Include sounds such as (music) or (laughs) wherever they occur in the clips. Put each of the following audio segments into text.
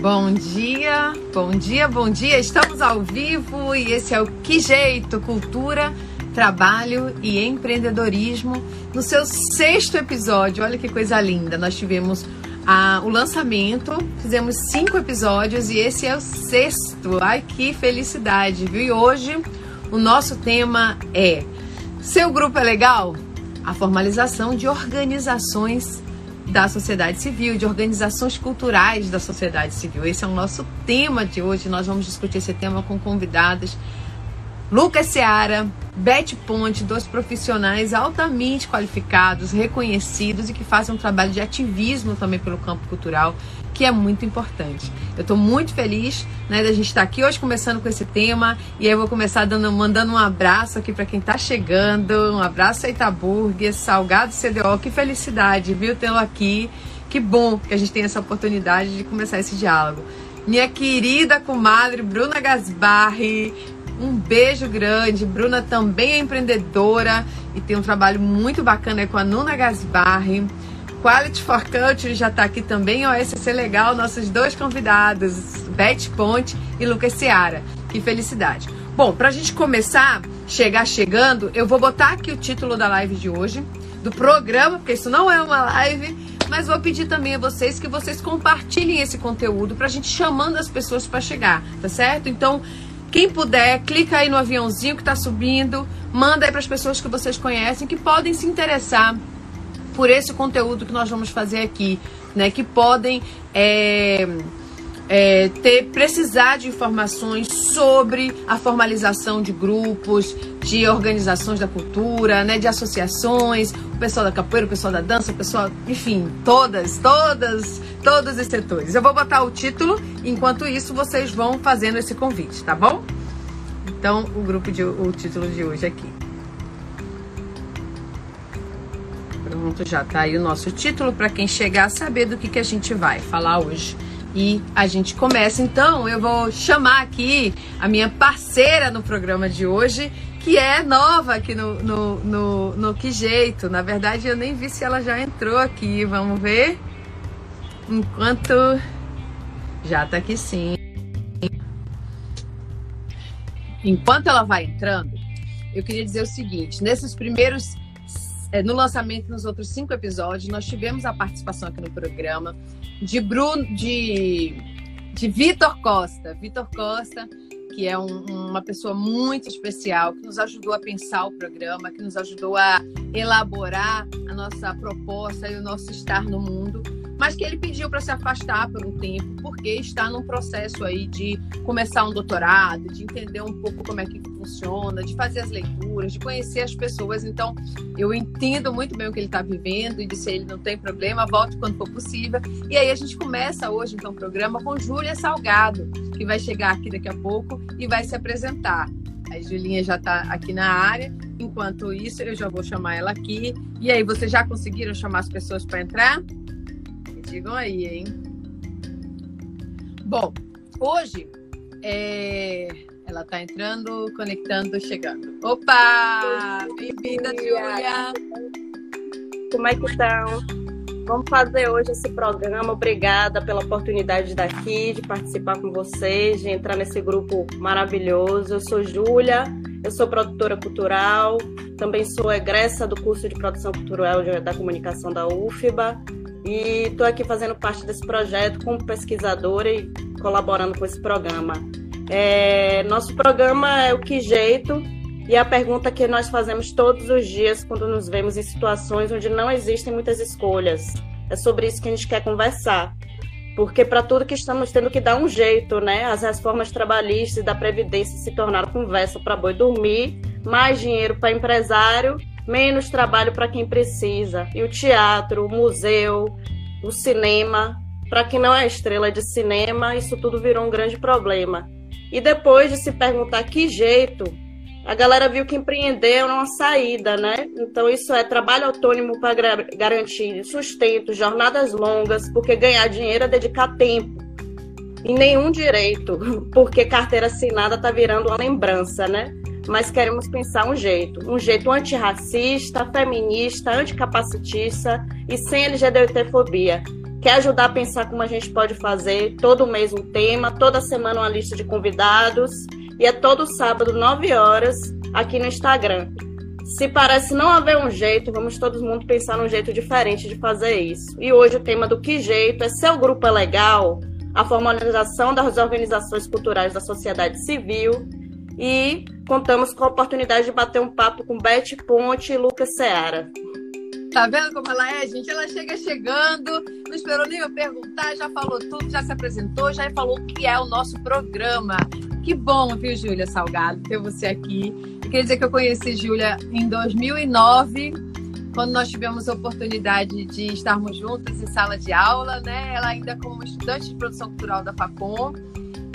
Bom dia, bom dia, bom dia. Estamos ao vivo e esse é o Que Jeito Cultura, Trabalho e Empreendedorismo no seu sexto episódio. Olha que coisa linda. Nós tivemos o lançamento, fizemos cinco episódios e esse é o sexto. Ai que felicidade, viu? E hoje o nosso tema é: Seu grupo é legal? A formalização de organizações da sociedade civil, de organizações culturais da sociedade civil. Esse é o nosso tema de hoje. Nós vamos discutir esse tema com convidadas. Lucas Seara, Beth Ponte, dois profissionais altamente qualificados, reconhecidos e que fazem um trabalho de ativismo também pelo campo cultural que é muito importante. Eu estou muito feliz né, da gente estar aqui hoje começando com esse tema e aí eu vou começar dando, mandando um abraço aqui para quem está chegando, um abraço a Itaburg, Salgado CDO, que felicidade, viu, tê-lo aqui. Que bom que a gente tem essa oportunidade de começar esse diálogo. Minha querida comadre Bruna Gasbarri, um beijo grande. Bruna também é empreendedora e tem um trabalho muito bacana com a Nuna Gasbarri. Quality for Culture já está aqui também, ó, SC Legal, nossos dois convidados, Beth Ponte e Lucas Seara. Que felicidade. Bom, para a gente começar, chegar chegando, eu vou botar aqui o título da live de hoje, do programa, porque isso não é uma live, mas vou pedir também a vocês que vocês compartilhem esse conteúdo para a gente chamando as pessoas para chegar, tá certo? Então, quem puder, clica aí no aviãozinho que está subindo, manda aí para as pessoas que vocês conhecem que podem se interessar por esse conteúdo que nós vamos fazer aqui, né? Que podem é, é, ter precisar de informações sobre a formalização de grupos, de organizações da cultura, né? De associações, o pessoal da capoeira, o pessoal da dança, o pessoal, enfim, todas, todas, todos os setores. Eu vou botar o título, enquanto isso vocês vão fazendo esse convite, tá bom? Então, o grupo de o título de hoje aqui. Pronto, já tá aí o nosso título para quem chegar a saber do que, que a gente vai falar hoje. E a gente começa então, eu vou chamar aqui a minha parceira no programa de hoje, que é nova aqui no, no, no, no Que Jeito. Na verdade, eu nem vi se ela já entrou aqui. Vamos ver. Enquanto. Já tá aqui sim. Enquanto ela vai entrando, eu queria dizer o seguinte: nesses primeiros no lançamento nos outros cinco episódios, nós tivemos a participação aqui no programa de Bruno, de, de Vitor Costa. Vitor Costa, que é um, uma pessoa muito especial, que nos ajudou a pensar o programa, que nos ajudou a elaborar a nossa proposta e o nosso estar no mundo mas que ele pediu para se afastar por um tempo, porque está num processo aí de começar um doutorado, de entender um pouco como é que funciona, de fazer as leituras, de conhecer as pessoas. Então, eu entendo muito bem o que ele está vivendo e disse ele não tem problema, volte quando for possível. E aí a gente começa hoje então o programa com Júlia Salgado, que vai chegar aqui daqui a pouco e vai se apresentar. A Julinha já está aqui na área. Enquanto isso, eu já vou chamar ela aqui. E aí, vocês já conseguiram chamar as pessoas para entrar? Digam aí, hein? Bom, hoje é... ela tá entrando, conectando, chegando. Opa! Bem-vinda, Júlia! Como é que estão? Vamos fazer hoje esse programa. Obrigada pela oportunidade de estar aqui, de participar com vocês, de entrar nesse grupo maravilhoso. Eu sou Júlia, eu sou produtora cultural, também sou egressa do curso de produção cultural da comunicação da UFBA e estou aqui fazendo parte desse projeto como pesquisadora e colaborando com esse programa. É, nosso programa é o Que Jeito, e a pergunta que nós fazemos todos os dias quando nos vemos em situações onde não existem muitas escolhas. É sobre isso que a gente quer conversar. Porque para tudo que estamos tendo que dar um jeito, né? As reformas trabalhistas e da Previdência se tornaram conversa para boi dormir, mais dinheiro para empresário menos trabalho para quem precisa. E o teatro, o museu, o cinema, para quem não é estrela de cinema, isso tudo virou um grande problema. E depois de se perguntar que jeito, a galera viu que empreender era uma saída, né? Então isso é trabalho autônomo para garantir sustento, jornadas longas, porque ganhar dinheiro é dedicar tempo. E nenhum direito, (laughs) porque carteira assinada está virando uma lembrança, né? mas queremos pensar um jeito, um jeito antirracista, feminista, anticapacitista e sem LGBTfobia, quer ajudar a pensar como a gente pode fazer, todo mês um tema, toda semana uma lista de convidados, e é todo sábado, 9 horas, aqui no Instagram. Se parece não haver um jeito, vamos todo mundo pensar num jeito diferente de fazer isso. E hoje o tema do Que Jeito é Seu Grupo é Legal, a formalização das organizações culturais da sociedade civil e contamos com a oportunidade de bater um papo com Beth Ponte e Lucas Seara. Tá vendo como ela é, gente? Ela chega chegando, não esperou nem eu perguntar, já falou tudo, já se apresentou, já falou o que é o nosso programa. Que bom, viu, Júlia Salgado, ter você aqui. Eu queria dizer que eu conheci Júlia em 2009, quando nós tivemos a oportunidade de estarmos juntas em sala de aula, né? Ela ainda como estudante de produção cultural da Facom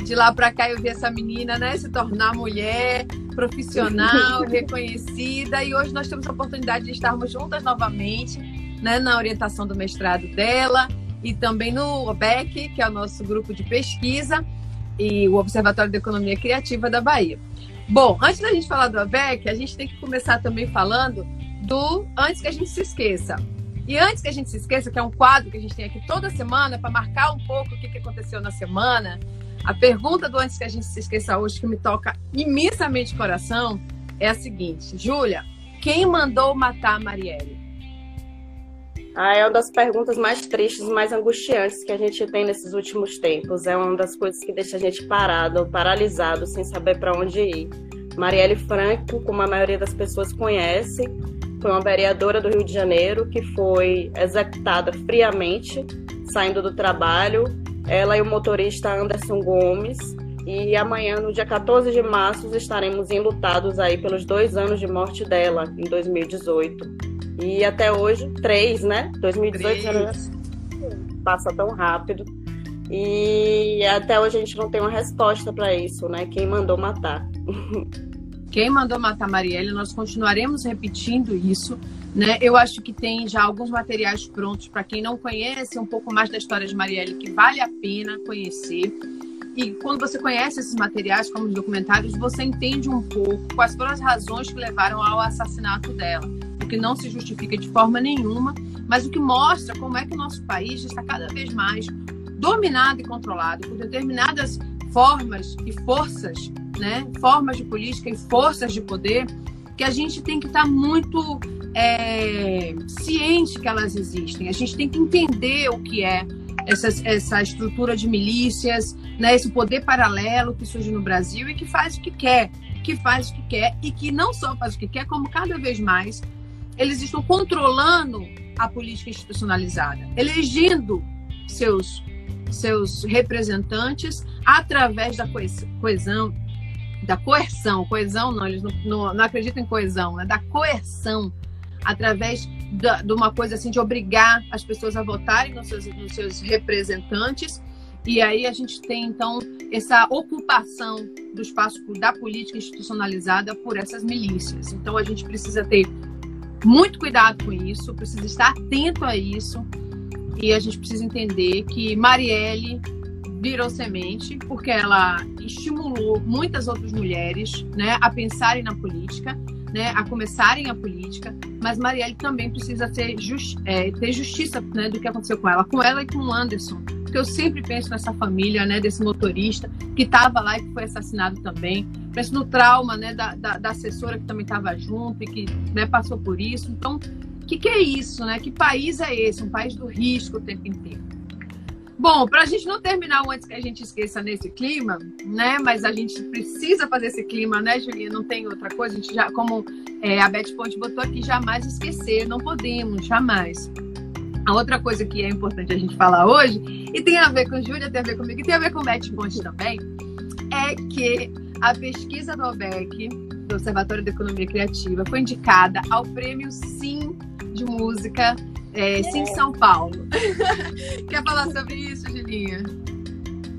de lá para cá eu vi essa menina, né, se tornar mulher, profissional, reconhecida, e hoje nós temos a oportunidade de estarmos juntas novamente, né, na orientação do mestrado dela e também no OBEC, que é o nosso grupo de pesquisa, e o Observatório de Economia Criativa da Bahia. Bom, antes da gente falar do OBEC, a gente tem que começar também falando do Antes que a gente se esqueça. E antes que a gente se esqueça, que é um quadro que a gente tem aqui toda semana para marcar um pouco o que aconteceu na semana, a pergunta do antes que a gente se esqueça hoje, que me toca imensamente o coração, é a seguinte: Júlia, quem mandou matar a Marielle? Ah, é uma das perguntas mais tristes, mais angustiantes que a gente tem nesses últimos tempos. É uma das coisas que deixa a gente parado, paralisado, sem saber para onde ir. Marielle Franco, como a maioria das pessoas conhece, foi uma vereadora do Rio de Janeiro que foi executada friamente, saindo do trabalho ela e o motorista Anderson Gomes. E amanhã, no dia 14 de março, estaremos enlutados aí pelos dois anos de morte dela, em 2018. E até hoje, três, né? 2018 já passa tão rápido. E até hoje a gente não tem uma resposta para isso, né? Quem mandou matar. (laughs) Quem mandou matar Marielle, nós continuaremos repetindo isso né? Eu acho que tem já alguns materiais prontos para quem não conhece um pouco mais da história de Marielle, que vale a pena conhecer. E quando você conhece esses materiais, como os documentários, você entende um pouco quais foram as razões que levaram ao assassinato dela. O que não se justifica de forma nenhuma, mas o que mostra como é que o nosso país está cada vez mais dominado e controlado por determinadas formas e forças, né? formas de política e forças de poder, que a gente tem que estar muito é, ciente que elas existem. A gente tem que entender o que é essa, essa estrutura de milícias, né, esse poder paralelo que surge no Brasil e que faz o que quer, que faz o que quer e que não só faz o que quer, como cada vez mais eles estão controlando a política institucionalizada, elegendo seus seus representantes através da coesão, da coerção, coesão não, eles não, não, não acreditam em coesão, né? da coerção através da, de uma coisa assim de obrigar as pessoas a votarem nos seus, nos seus representantes. E aí a gente tem então essa ocupação do espaço da política institucionalizada por essas milícias. Então a gente precisa ter muito cuidado com isso, precisa estar atento a isso. E a gente precisa entender que Marielle virou semente porque ela estimulou muitas outras mulheres né, a pensarem na política né, a começarem a política, mas Marielle também precisa é, ter justiça né, do que aconteceu com ela, com ela e com o Anderson, porque eu sempre penso nessa família, né, desse motorista que estava lá e que foi assassinado também, penso no trauma, né, da, da, da assessora que também estava junto e que né, passou por isso, então, que, que é isso, né, que país é esse, um país do risco o tempo inteiro? Bom, para a gente não terminar antes que a gente esqueça nesse clima, né? Mas a gente precisa fazer esse clima, né, Julinha? Não tem outra coisa. A gente já, como é, a Beth Ponte botou aqui, jamais esquecer. Não podemos, jamais. A outra coisa que é importante a gente falar hoje, e tem a ver com Júlia, tem a ver comigo, e tem a ver com Beth Ponte também, é que a pesquisa do OBEC, do Observatório da Economia Criativa, foi indicada ao prêmio Sim de Música é, São Paulo. (laughs) Quer falar sobre isso, Julinha?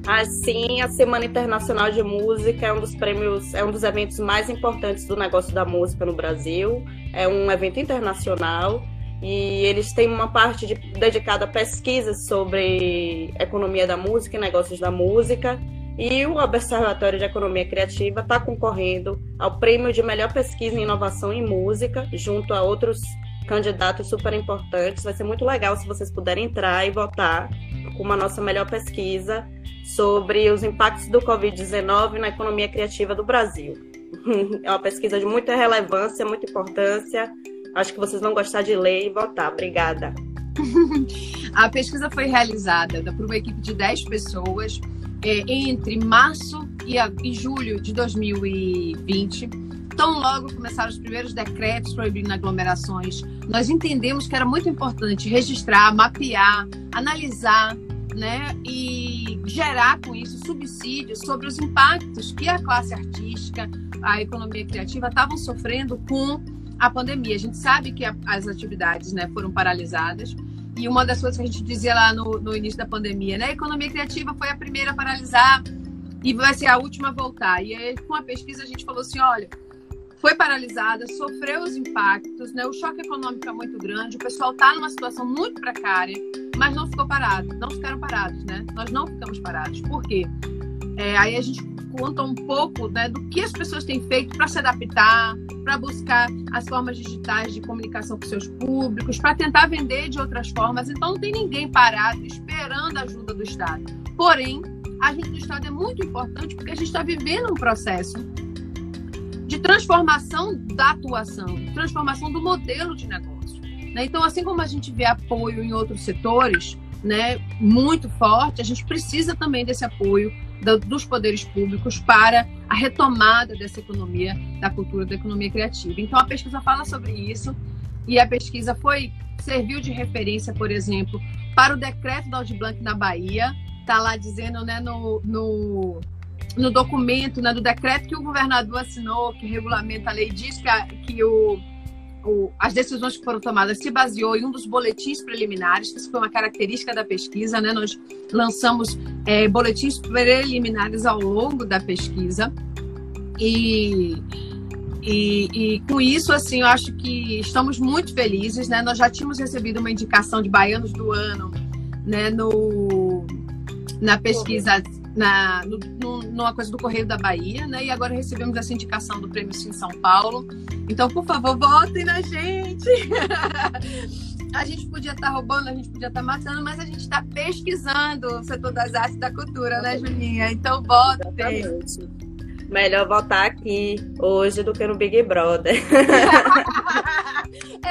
Assim, a Semana Internacional de Música é um dos prêmios, é um dos eventos mais importantes do negócio da música no Brasil. É um evento internacional e eles têm uma parte de, dedicada a pesquisas sobre economia da música e negócios da música. E o Observatório de Economia Criativa está concorrendo ao prêmio de melhor pesquisa e inovação em música, junto a outros candidatos super importantes. Vai ser muito legal se vocês puderem entrar e votar com uma nossa melhor pesquisa sobre os impactos do Covid-19 na economia criativa do Brasil. (laughs) É uma pesquisa de muita relevância, muita importância. Acho que vocês vão gostar de ler e votar. Obrigada. (laughs) A pesquisa foi realizada por uma equipe de 10 pessoas é, entre março e, e julho de 2020. Tão logo começaram os primeiros decretos proibindo aglomerações, nós entendemos que era muito importante registrar, mapear, analisar né, e gerar com isso subsídios sobre os impactos que a classe artística, a economia criativa estavam sofrendo com a pandemia. A gente sabe que a, as atividades né, foram paralisadas e uma das coisas que a gente dizia lá no, no início da pandemia, né, a economia criativa foi a primeira a paralisar e vai ser a última a voltar. E aí, com a pesquisa a gente falou assim, olha, foi paralisada, sofreu os impactos, né? O choque econômico é muito grande, o pessoal está numa situação muito precária, mas não ficou parado, não ficaram parados, né? Nós não ficamos parados. Por quê? É, aí a gente conta um pouco né, do que as pessoas têm feito para se adaptar, para buscar as formas digitais de comunicação com seus públicos, para tentar vender de outras formas. Então não tem ninguém parado esperando a ajuda do Estado. Porém, a ajuda do Estado é muito importante porque a gente está vivendo um processo de transformação da atuação, transformação do modelo de negócio. Né? Então, assim como a gente vê apoio em outros setores, né, muito forte, a gente precisa também desse apoio do, dos poderes públicos para a retomada dessa economia, da cultura, da economia criativa. Então, a pesquisa fala sobre isso e a pesquisa foi serviu de referência, por exemplo, para o decreto da Audi Blanc na Bahia, está lá dizendo né, no, no no documento, né, do decreto que o governador assinou, que regulamenta a lei, diz que, a, que o, o, as decisões que foram tomadas se baseou em um dos boletins preliminares, isso foi uma característica da pesquisa, né? Nós lançamos é, boletins preliminares ao longo da pesquisa e, e, e, com isso, assim, eu acho que estamos muito felizes, né? Nós já tínhamos recebido uma indicação de baianos do ano, né? No, na pesquisa na, no, no, numa coisa do Correio da Bahia, né? E agora recebemos essa indicação do Prêmio Sim São Paulo. Então, por favor, votem na gente! (laughs) a gente podia estar tá roubando, a gente podia estar tá matando, mas a gente está pesquisando o setor das artes e da cultura, né, Julinha? Então, votem! Melhor votar aqui hoje do que no Big Brother. (laughs)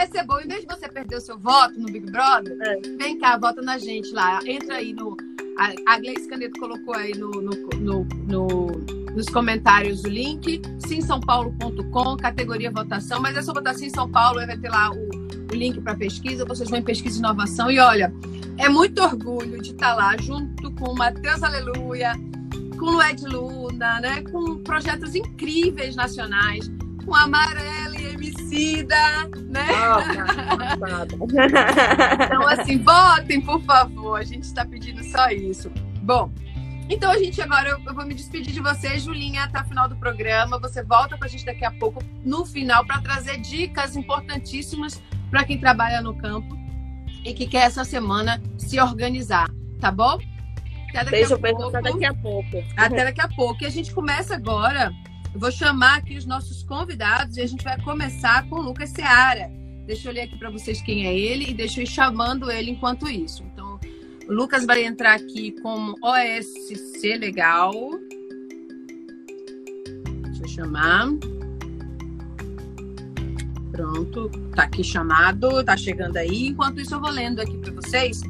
Esse é bom. Em vez de você perder o seu voto no Big Brother, é. vem cá, vota na gente lá. Entra aí no a, Gleice Caneto colocou aí no, no, no, no, nos comentários o link, simsãopaulo.com, categoria votação, mas é só botar Sim São Paulo, vai ter lá o, o link para pesquisa, vocês vão em pesquisa e inovação. E olha, é muito orgulho de estar lá junto com o Matheus Aleluia, com o Lued Luna, né, com projetos incríveis nacionais, com Amarela e Emicida, né? então, assim, votem, por favor. A gente está pedindo só isso. Bom, então a gente agora, eu vou me despedir de você, Julinha, até o final do programa. Você volta com a gente daqui a pouco, no final, para trazer dicas importantíssimas para quem trabalha no campo e que quer essa semana se organizar, tá bom? Até daqui beijo, a beijo, pouco. Até daqui a pouco. Até daqui a pouco. E a gente começa agora eu vou chamar aqui os nossos convidados e a gente vai começar com o Lucas Seara. Deixa eu ler aqui para vocês quem é ele e deixa eu ir chamando ele enquanto isso. Então, o Lucas vai entrar aqui como OSC Legal. Deixa eu chamar. Pronto, tá aqui chamado, tá chegando aí. Enquanto isso, eu vou lendo aqui para vocês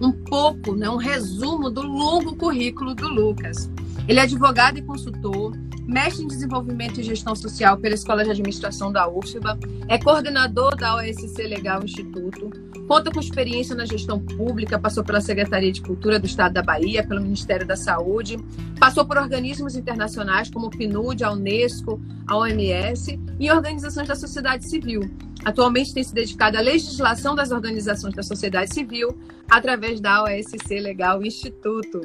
um pouco, né, um resumo do longo currículo do Lucas. Ele é advogado e consultor, mestre em desenvolvimento e gestão social pela Escola de Administração da UFBA, é coordenador da OSC Legal Instituto, conta com experiência na gestão pública, passou pela Secretaria de Cultura do Estado da Bahia, pelo Ministério da Saúde, passou por organismos internacionais como o PNUD, a Unesco, a OMS e organizações da sociedade civil. Atualmente tem se dedicado à legislação das organizações da sociedade civil através da OSC Legal Instituto.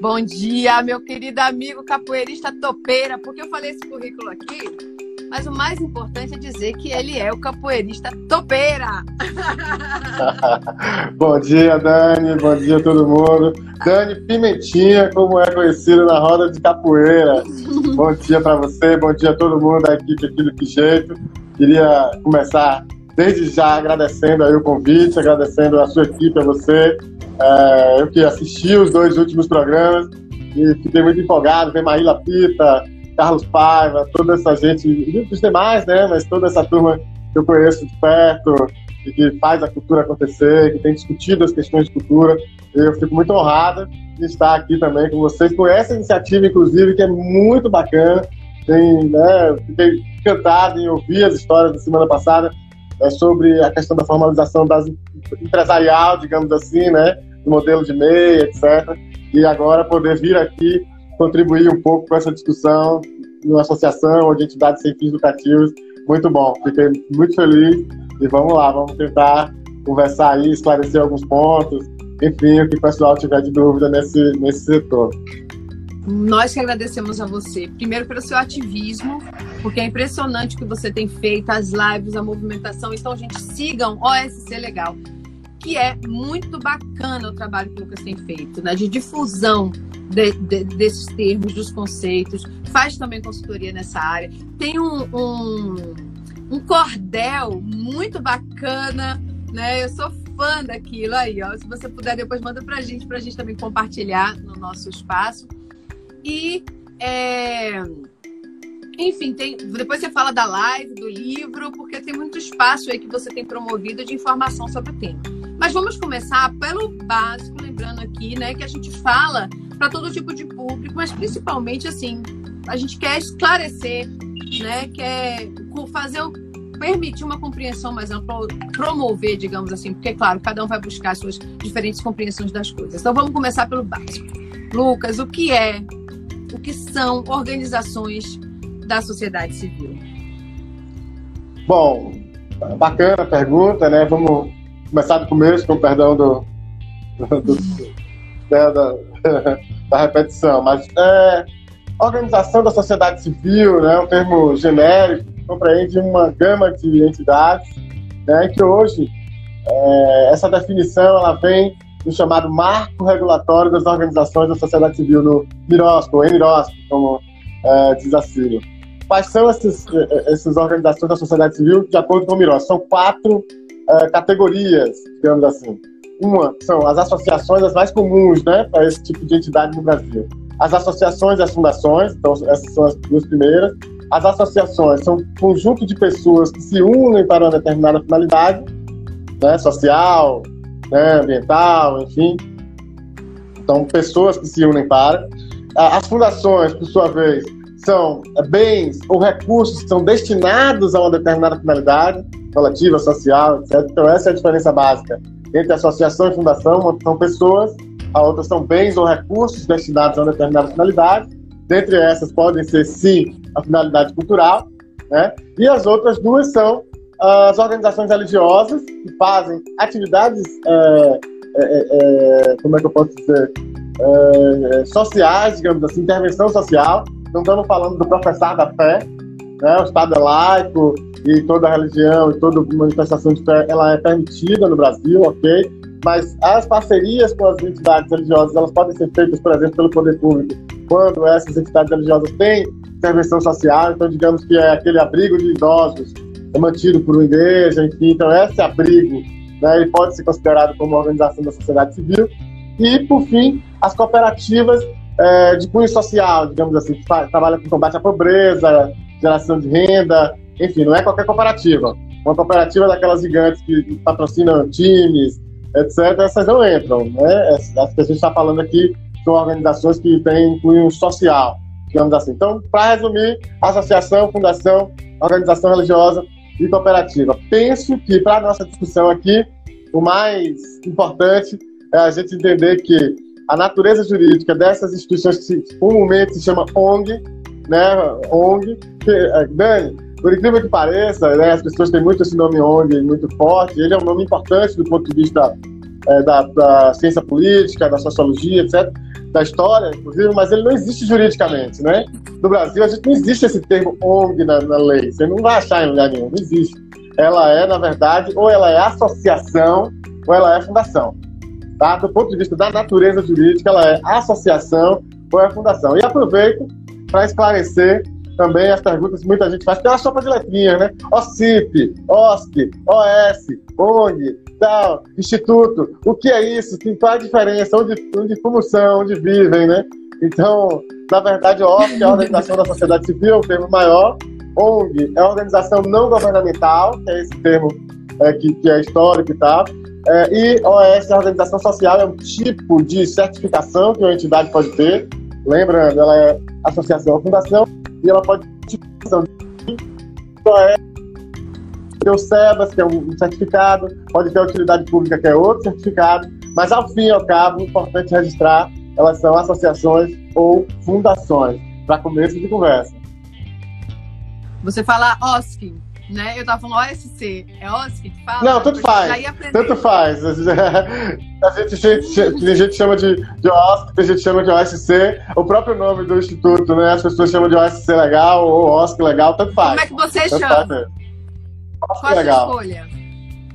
Bom dia, meu querido amigo capoeirista topeira, porque eu falei esse currículo aqui, mas o mais importante é dizer que ele é o capoeirista topeira. (laughs) bom dia, Dani, bom dia todo mundo. Dani Pimentinha, como é conhecido na roda de capoeira. bom dia para você, bom dia a todo mundo da equipe aqui do Que Jeito. Queria começar desde já agradecendo aí o convite, agradecendo a sua equipe, a você. É, eu que assisti os dois últimos programas e fiquei muito empolgado, ver Maíla Pita, Carlos Paiva, toda essa gente, e os demais, né? Mas toda essa turma que eu conheço de perto e que faz a cultura acontecer, que tem discutido as questões de cultura. Eu fico muito honrado de estar aqui também com vocês, com essa iniciativa, inclusive, que é muito bacana. Tem, né, fiquei encantado em ouvir as histórias da semana passada é, sobre a questão da formalização das, empresarial, digamos assim, né, do modelo de MEI, etc. E agora poder vir aqui contribuir um pouco com essa discussão numa associação ou de entidades sem fins lucrativos. Muito bom, fiquei muito feliz e vamos lá, vamos tentar conversar aí, esclarecer alguns pontos, enfim, o que o pessoal tiver de dúvida nesse, nesse setor. Nós que agradecemos a você, primeiro pelo seu ativismo, porque é impressionante o que você tem feito, as lives, a movimentação. Então, gente, sigam OSC Legal, que é muito bacana o trabalho que o Lucas tem feito, né? De difusão de, de, desses termos, dos conceitos. Faz também consultoria nessa área. Tem um, um, um cordel muito bacana, né? Eu sou fã daquilo aí, ó. Se você puder, depois manda pra gente, pra gente também compartilhar no nosso espaço. E, é... enfim, tem... depois você fala da live, do livro, porque tem muito espaço aí que você tem promovido de informação sobre o tema. Mas vamos começar pelo básico, lembrando aqui, né, que a gente fala para todo tipo de público, mas principalmente assim, a gente quer esclarecer, né, quer fazer permitir uma compreensão mais ampla, promover, digamos assim, porque, claro, cada um vai buscar suas diferentes compreensões das coisas. Então, vamos começar pelo básico. Lucas, o que é, o que são organizações da sociedade civil? Bom, bacana a pergunta, né? Vamos começar do começo, com perdão do, do, do né, da, (laughs) da, repetição, mas é, organização da sociedade civil, né, um termo genérico, compreende uma gama de entidades, né, que hoje é, essa definição ela vem do chamado Marco Regulatório das Organizações da Sociedade Civil, no MIROSC, ou EMIROSC, como é, diz a sigla. Quais são esses, essas organizações da sociedade civil de acordo com o MIROSC? São quatro é, categorias, digamos assim. Uma são as associações as mais comuns né, para esse tipo de entidade no Brasil. As associações e as fundações, então essas são as duas primeiras. As associações são um conjunto de pessoas que se unem para uma determinada finalidade, né, social, né, ambiental, enfim. Então, pessoas que se unem para. As fundações, por sua vez, são bens ou recursos que são destinados a uma determinada finalidade, coletiva, social, etc. Então, essa é a diferença básica entre associação e fundação. Uma são pessoas, a outra são bens ou recursos destinados a uma determinada finalidade. Dentre essas podem ser, sim, a finalidade cultural, né? E as outras duas são as organizações religiosas que fazem atividades, é, é, é, como é que eu posso dizer, é, sociais, digamos assim, intervenção social. Não estamos falando do professar da fé, né? O Estado é laico e toda religião e toda manifestação de fé ela é permitida no Brasil, ok? Mas as parcerias com as entidades religiosas elas podem ser feitas, por exemplo, pelo poder público, quando essas entidades religiosas têm intervenção social, então digamos que é aquele abrigo de idosos é mantido por uma igreja, enfim, então esse abrigo né, ele pode ser considerado como uma organização da sociedade civil. E, por fim, as cooperativas é, de cunho social, digamos assim, que trabalham com combate à pobreza, geração de renda, enfim, não é qualquer cooperativa. Uma cooperativa daquelas gigantes que patrocinam times, etc., essas não entram. Né? As que a gente está falando aqui são organizações que têm cunho social, digamos assim. Então, para resumir, associação, fundação, organização religiosa e cooperativa. Penso que, para a nossa discussão aqui, o mais importante é a gente entender que a natureza jurídica dessas instituições que comumente se chama ONG, né, ONG, é, Dani, por incrível que pareça, né, as pessoas têm muito esse nome ONG muito forte, ele é um nome importante do ponto de vista é, da, da, ciência política, da sociologia, etc., da história, inclusive, mas ele não existe juridicamente, né? No Brasil, a gente não existe esse termo ONG na, na lei, você não vai achar em lugar nenhum, não existe. Ela é, na verdade, ou ela é associação ou ela é fundação. Tá? Do ponto de vista da natureza jurídica, ela é associação ou é fundação. E aproveito para esclarecer também as perguntas que muita gente faz, que é sopa de letrinhas, né? OCIP, OSC, OS, ONG, tal, Instituto, o que é isso? Qual é a diferença? Onde, onde onde vivem, né? Então, na verdade, OSC é a Organização da Sociedade Civil, o termo maior, ONG é a Organização Não Governamental, que é esse termo é, que, que é histórico e tal, é, e OS, a Organização Social, é um tipo de certificação que uma entidade pode ter, lembrando, ela é associação ou fundação, e ela pode ter ter o SEBAS, que é um certificado, pode ter a utilidade pública, que é outro certificado, mas ao fim e ao cabo, é importante registrar, elas são associações ou fundações, para começo de conversa. Você fala OSC, né? Eu tava falando OSC. É OSC que fala? Não, tanto faz. Tanto faz. A gente, (laughs) gente, tem gente chama de, de OSC, tem gente chama de OSC. O próprio nome do instituto, né? As pessoas chamam de OSC legal ou OSC legal, tanto faz. Como é que você tanto chama? Qual a sua escolha?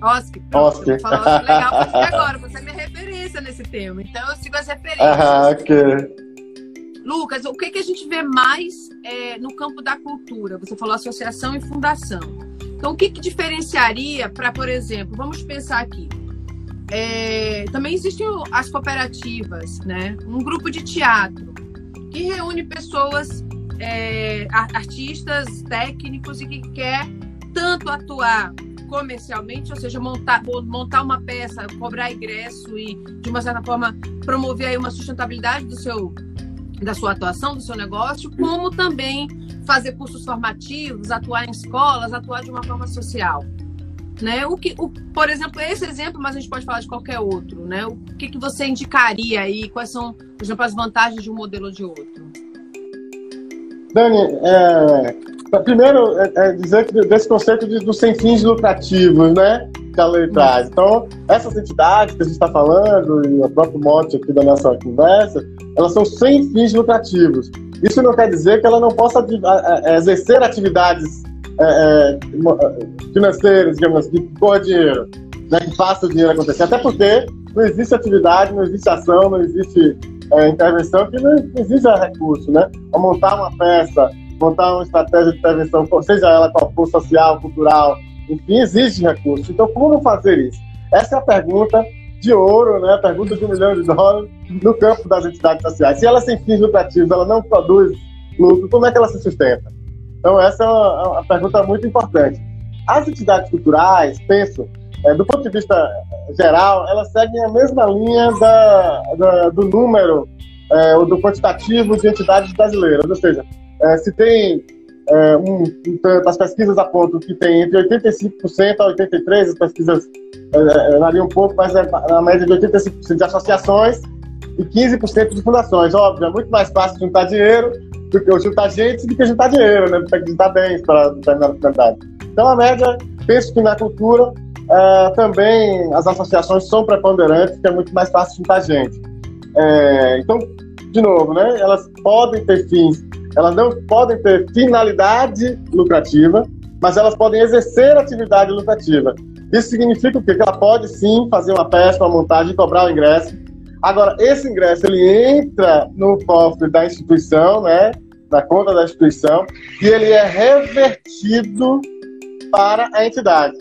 OSC. OSC. legal. agora, você é minha referência nesse tema. Então eu sigo as referências. Ah, ok. Lucas, o que, que a gente vê mais é, no campo da cultura? Você falou associação e fundação. Então, o que, que diferenciaria para, por exemplo, vamos pensar aqui. É, também existem as cooperativas, né? Um grupo de teatro que reúne pessoas, é, artistas, técnicos e que quer tanto atuar comercialmente, ou seja, montar, montar uma peça, cobrar ingresso e, de uma certa forma, promover aí uma sustentabilidade do seu da sua atuação, do seu negócio, como também fazer cursos formativos, atuar em escolas, atuar de uma forma social. Né? O que, o, por exemplo, esse exemplo, mas a gente pode falar de qualquer outro. Né? O que, que você indicaria aí? Quais são, por exemplo, as vantagens de um modelo ou de outro? Dani, é, primeiro é, é dizer que desse conceito de, dos sem fins lucrativos, né? Que a lei traz. Então, essas entidades que a gente está falando, e o próprio mote aqui da nossa conversa, elas são sem fins lucrativos. Isso não quer dizer que ela não possa exercer atividades é, é, financeiras, digamos assim, que corra dinheiro, né, que faça o dinheiro acontecer. Até porque não existe atividade, não existe ação, não existe é, intervenção que não exija recurso, né? Ou montar uma peça, montar uma estratégia de intervenção, seja ela qual for, social, cultural, enfim, exige recurso. Então, como fazer isso? Essa é a pergunta de ouro, né? Pergunta de um milhão de dólares no campo das entidades sociais. Se ela sem fins lucrativos, ela não produz lucro, como é que ela se sustenta? Então, essa é uma, é uma pergunta muito importante. As entidades culturais, penso, é, do ponto de vista geral, elas seguem a mesma linha da, da do número, é, ou do quantitativo de entidades brasileiras. Ou seja, é, se tem é, um, um, as pesquisas apontam que tem entre 85% a 83%, as pesquisas é, é, variam um pouco, mas é na média de 85% de associações e 15% de fundações. Óbvio, é muito mais fácil juntar dinheiro do que juntar gente do que juntar dinheiro, né? Tem que juntar bens para determinada finalidade. Então, a média, penso que na cultura é, também as associações são preponderantes, que é muito mais fácil juntar gente. É, então, de novo, né? Elas podem ter fins elas não podem ter finalidade lucrativa, mas elas podem exercer atividade lucrativa. Isso significa o quê? Que ela pode sim fazer uma peça, uma montagem, cobrar o ingresso. Agora, esse ingresso ele entra no cofre da instituição, né? Na conta da instituição, e ele é revertido para a entidade.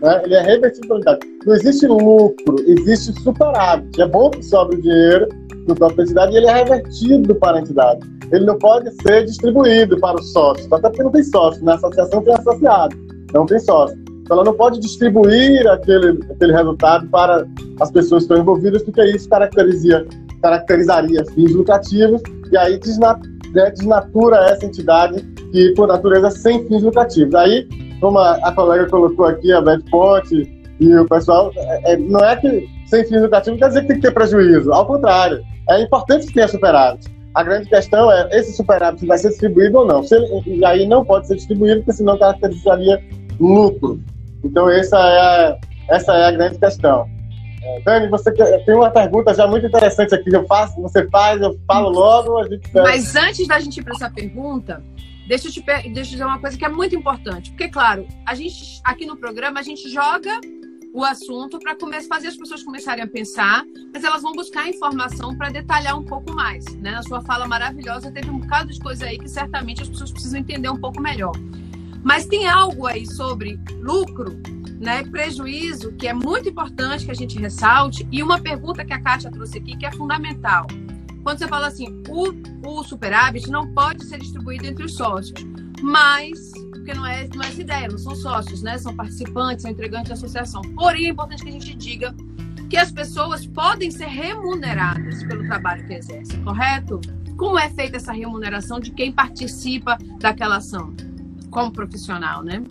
Né? Ele é revertido para a entidade. Não existe lucro, existe superávit. É bom que sobre o dinheiro cofre da entidade e ele é revertido para a entidade ele não pode ser distribuído para os sócios, até porque não tem sócio, na associação tem associado, não tem sócio. Então ela não pode distribuir aquele, aquele resultado para as pessoas que estão envolvidas, porque isso caracterizaria, caracterizaria fins lucrativos e aí né, desnatura essa entidade que, por natureza, sem fins lucrativos. Aí, como a, a colega colocou aqui, a Beth Ponte e o pessoal, é, é, não é que sem fins lucrativos quer dizer que tem que ter prejuízo, ao contrário, é importante que tenha superávit. A grande questão é esse superávit vai ser distribuído ou não. Se ele, e aí não pode ser distribuído, porque senão caracterizaria lucro. Então essa é a, essa é a grande questão. É, Dani, você tem uma pergunta já muito interessante aqui. Eu faço, você faz, eu falo logo. A gente Mas antes da gente ir para essa pergunta, deixa eu, te, deixa eu dizer uma coisa que é muito importante. Porque, claro, a gente aqui no programa a gente joga o assunto para fazer as pessoas começarem a pensar, mas elas vão buscar informação para detalhar um pouco mais. Né? Na sua fala maravilhosa, teve um bocado de coisa aí que certamente as pessoas precisam entender um pouco melhor. Mas tem algo aí sobre lucro, né, prejuízo, que é muito importante que a gente ressalte, e uma pergunta que a Kátia trouxe aqui que é fundamental. Quando você fala assim, o, o superávit não pode ser distribuído entre os sócios, mas porque não é, não é essa ideia, não são sócios, né? São participantes, são integrantes da associação. Porém, é importante que a gente diga que as pessoas podem ser remuneradas pelo trabalho que exercem, correto? Como é feita essa remuneração de quem participa daquela ação, como profissional, né?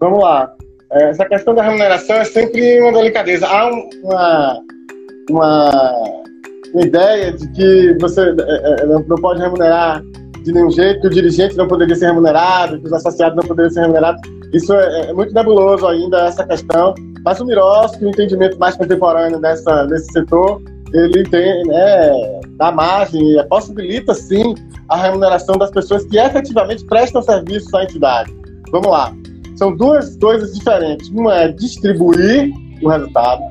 Vamos lá. É, essa questão da remuneração é sempre uma delicadeza. Há uma, uma, ideia de que você é, não pode remunerar de nenhum jeito, que o dirigente não poderia ser remunerado, que os associados não poderiam ser remunerados. Isso é, é muito nebuloso ainda, essa questão. Mas o Miroski, o entendimento mais contemporâneo dessa, desse setor, ele tem, né, dá margem e possibilita, sim, a remuneração das pessoas que efetivamente prestam serviço à entidade. Vamos lá. São duas coisas diferentes. Uma é distribuir o resultado,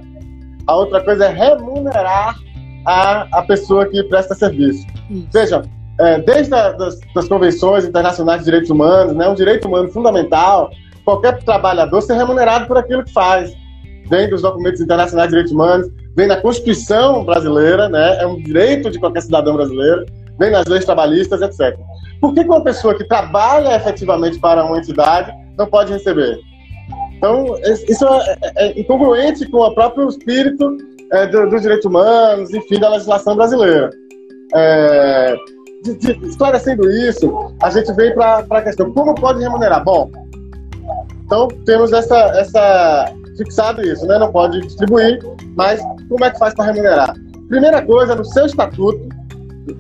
a outra coisa é remunerar a, a pessoa que presta serviço. Veja, é, desde a, das, das, convenções internacionais de direitos humanos, né, um direito humano fundamental, qualquer trabalhador ser remunerado por aquilo que faz. Vem dos documentos internacionais de direitos humanos, vem na Constituição brasileira, né, é um direito de qualquer cidadão brasileiro, vem nas leis trabalhistas, etc. Por que uma pessoa que trabalha efetivamente para uma entidade não pode receber? Então, isso é, é, é incongruente com o próprio espírito é, dos do direitos humanos, enfim, da legislação brasileira. É, de, de, esclarecendo isso, a gente vem para a questão: como pode remunerar? Bom, então temos essa, essa fixado isso, né? Não pode distribuir, mas como é que faz para remunerar? Primeira coisa, no seu estatuto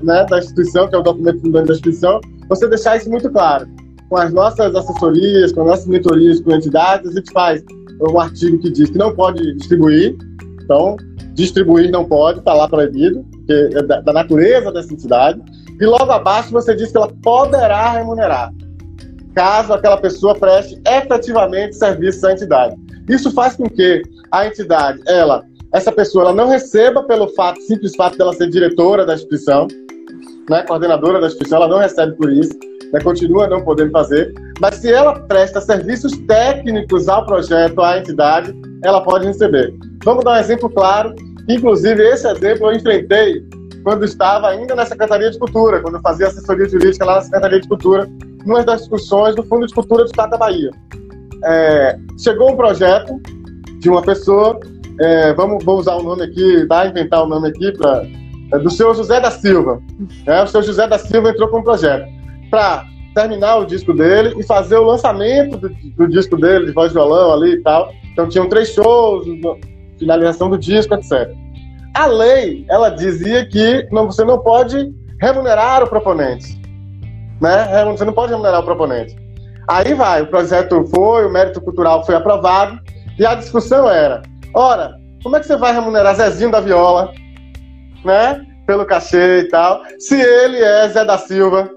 né, da instituição, que é o documento fundante da instituição, você deixar isso muito claro. Com as nossas assessorias, com as nossas mentorias com entidades, a gente faz um artigo que diz que não pode distribuir, então, distribuir não pode, está lá proibido, porque é da, da natureza dessa entidade. E logo abaixo você diz que ela poderá remunerar, caso aquela pessoa preste efetivamente serviços à entidade. Isso faz com que a entidade, ela, essa pessoa, ela não receba pelo fato, simples fato dela ser diretora da instituição, né, coordenadora da instituição, ela não recebe por isso, né, continua não podendo fazer, mas se ela presta serviços técnicos ao projeto, à entidade, ela pode receber. Vamos dar um exemplo claro, inclusive esse exemplo eu enfrentei quando estava ainda na Secretaria de Cultura, quando eu fazia assessoria jurídica lá na Secretaria de Cultura, numa das discussões do Fundo de Cultura do Estado da Bahia. É, chegou um projeto de uma pessoa, é, vamos, usar o nome aqui, tá? inventar o um nome aqui, pra, é, do seu José da Silva. É, o seu José da Silva entrou com um projeto para terminar o disco dele e fazer o lançamento do, do, disco dele, de voz de violão ali e tal. Então tinham três shows, finalização do disco, etc. A lei, ela dizia que não, você não pode remunerar o proponente. Né? Você não pode remunerar o proponente. Aí vai, o projeto foi, o mérito cultural foi aprovado, e a discussão era: ora, como é que você vai remunerar Zezinho da Viola, né? Pelo cachê e tal, se ele é Zé da Silva,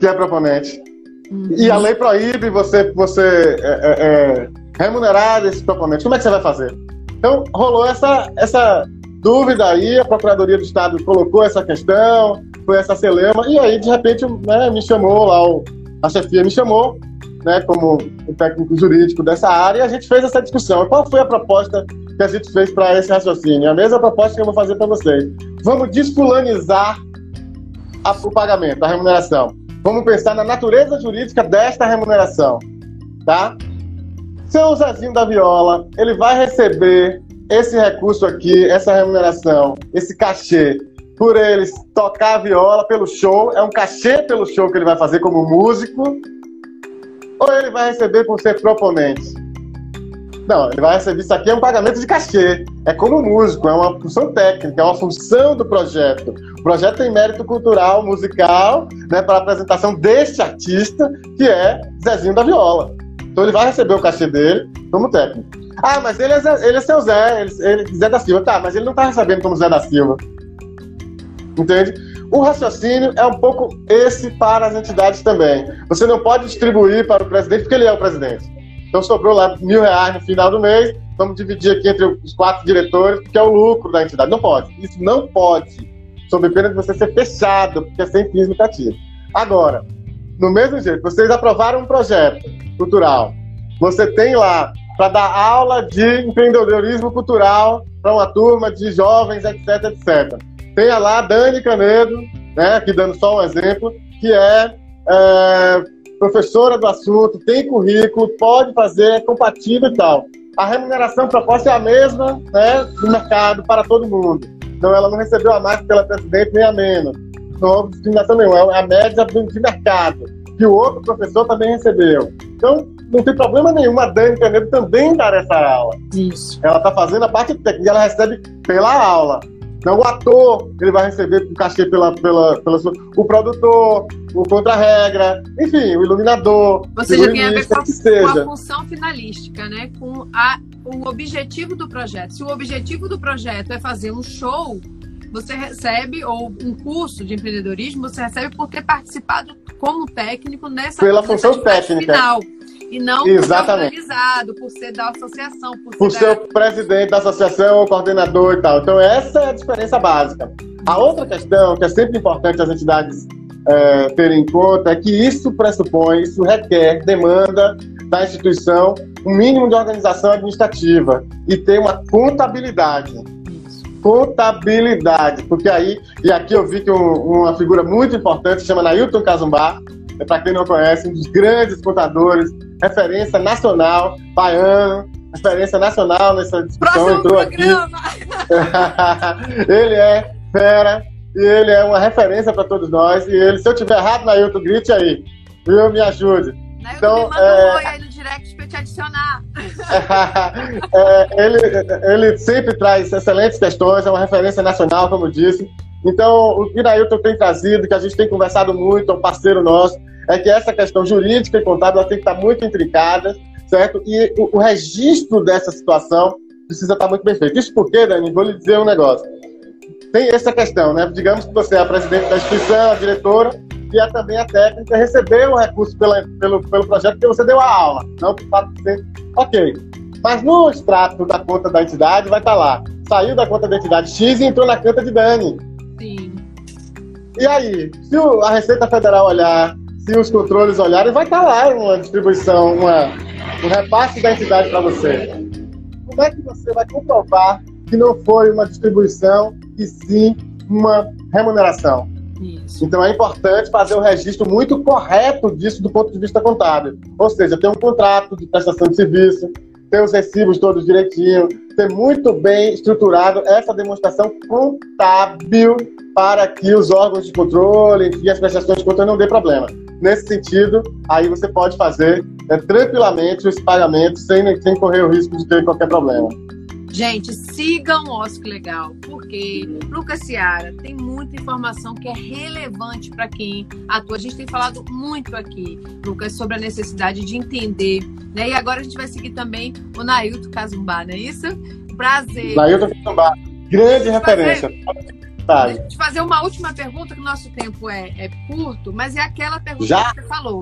que é proponente. Uhum. E a lei proíbe você, você é, é, é, remunerar esse proponente. Como é que você vai fazer? Então, rolou essa, essa dúvida aí, a Procuradoria do Estado colocou essa questão, foi essa celema, e aí, de repente, né, me chamou lá, o, a chefia me chamou, né, como o técnico jurídico dessa área, e a gente fez essa discussão. Qual foi a proposta que a gente fez para esse raciocínio? A mesma proposta que eu vou fazer para vocês. Vamos desfulanizar a, o pagamento, a remuneração. Vamos pensar na natureza jurídica desta remuneração, tá? Seu Zezinho da Viola, ele vai receber esse recurso aqui, essa remuneração, esse cachê, por ele tocar a viola pelo show, é um cachê pelo show que ele vai fazer como músico, ou ele vai receber por ser proponente? Não, ele vai receber isso aqui é um pagamento de cachê. É como músico, é uma função técnica, é uma função do projeto. O projeto tem mérito cultural, musical, né, para a apresentação deste artista, que é Zezinho da Viola. Então ele vai receber o cachê dele como técnico. Ah, mas ele é, Zé, ele é seu Zé, ele, ele, Zé da Silva. Tá, mas ele não tá recebendo como Zé da Silva. Entende? O raciocínio é um pouco esse para as entidades também. Você não pode distribuir para o presidente porque ele é o presidente. Então sobrou lá mil reais no final do mês, vamos dividir aqui entre os quatro diretores, que é o lucro da entidade. Não pode. Isso não pode. Sob pena de você ser fechado, porque é sem fins lucrativos. Agora, no mesmo jeito, vocês aprovaram um projeto cultural. Você tem lá para dar aula de empreendedorismo cultural para uma turma de jovens, etc, etc. Tenha lá Dani Canedo, né, aqui dando só um exemplo, que é, é professora do assunto, tem currículo, pode fazer, é compatível e tal. A remuneração proposta é a mesma né, do mercado para todo mundo. Então ela não recebeu a mais pela presidente nem a menos. Não houve discriminação nenhuma, é a média de mercado, que o outro professor também recebeu. Então, não tem problema nenhum a Dani Canedo também dar essa aula. Isso. Ela está fazendo a parte técnica, ela recebe pela aula. Não, o ator, ele vai receber o cachê pela, pela, pela sua, o produtor, o contra-regra, enfim, o iluminador. Ou seja, tem a ver com a, com a função finalística, né? Com a, o objetivo do projeto. Se o objetivo do projeto é fazer um show, você recebe, ou um curso de empreendedorismo, você recebe por ter participado como técnico nessa Pela função técnica. Final e não Exatamente. por ser por ser da associação, por, por ser, da... o presidente da associação, o coordenador e tal. Então, essa é a diferença básica. A outra questão, que é sempre importante as entidades é, terem em conta, é que isso pressupõe, isso requer, demanda da instituição um mínimo de organização administrativa e ter uma contabilidade. Contabilidade, porque aí, e aqui eu vi que um, uma figura muito importante se chama Nailton Cazumbá, é para quem não conhece, um dos grandes contadores, referência nacional, baiano, referência nacional nessa discussão, Próximo entrou programa. aqui. (laughs) ele é fera e ele é uma referência para todos nós. E ele, se eu tiver errado, Nailton, grite aí, viu? Me ajude. Então, me manda é... um oi aí no direct para te adicionar. (laughs) é, ele, ele sempre traz excelentes questões, é uma referência nacional, como disse. Então, o que Nailton tem trazido, que a gente tem conversado muito, é um parceiro nosso, é que essa questão jurídica e contábil tem que estar muito intricada, certo? E o, o, registro dessa situação precisa estar muito bem feito. Isso porque, Dani, vou lhe dizer um negócio. Tem essa questão, né? Digamos que você é a presidente da instituição, a diretora, e é também a técnica, recebeu o recurso pela, pelo, pelo projeto que você deu a aula, não por fato de ser. Ok. Mas no extrato da conta da entidade vai estar lá. Saiu da conta da entidade X e entrou na conta de Dani. Sim. E aí, se a Receita Federal olhar, se os controles olharem, vai estar lá uma distribuição, uma, um repasse da entidade para você. Como é que você vai comprovar que não foi uma distribuição e sim uma remuneração? Isso. Então é importante fazer o registro muito correto disso do ponto de vista contábil. Ou seja, ter um contrato de prestação de serviço, ter os recibos todos direitinho, ter muito bem estruturado essa demonstração contábil para que os órgãos de controle e as prestações de conta não dê problema. Nesse sentido, aí você pode fazer é, tranquilamente os pagamentos sem, sem correr o risco de ter qualquer problema. Gente, sigam o Osco Legal, porque Lucas Ciara tem muita informação que é relevante para quem atua. A gente tem falado muito aqui, Lucas, sobre a necessidade de entender. Né? E agora a gente vai seguir também o Nailton Cazumbá, não é isso? Prazer. Nailton Cazumbá, grande referência. Tá. Deixa eu te fazer uma última pergunta, que o nosso tempo é, é curto, mas é aquela pergunta Já? que você falou.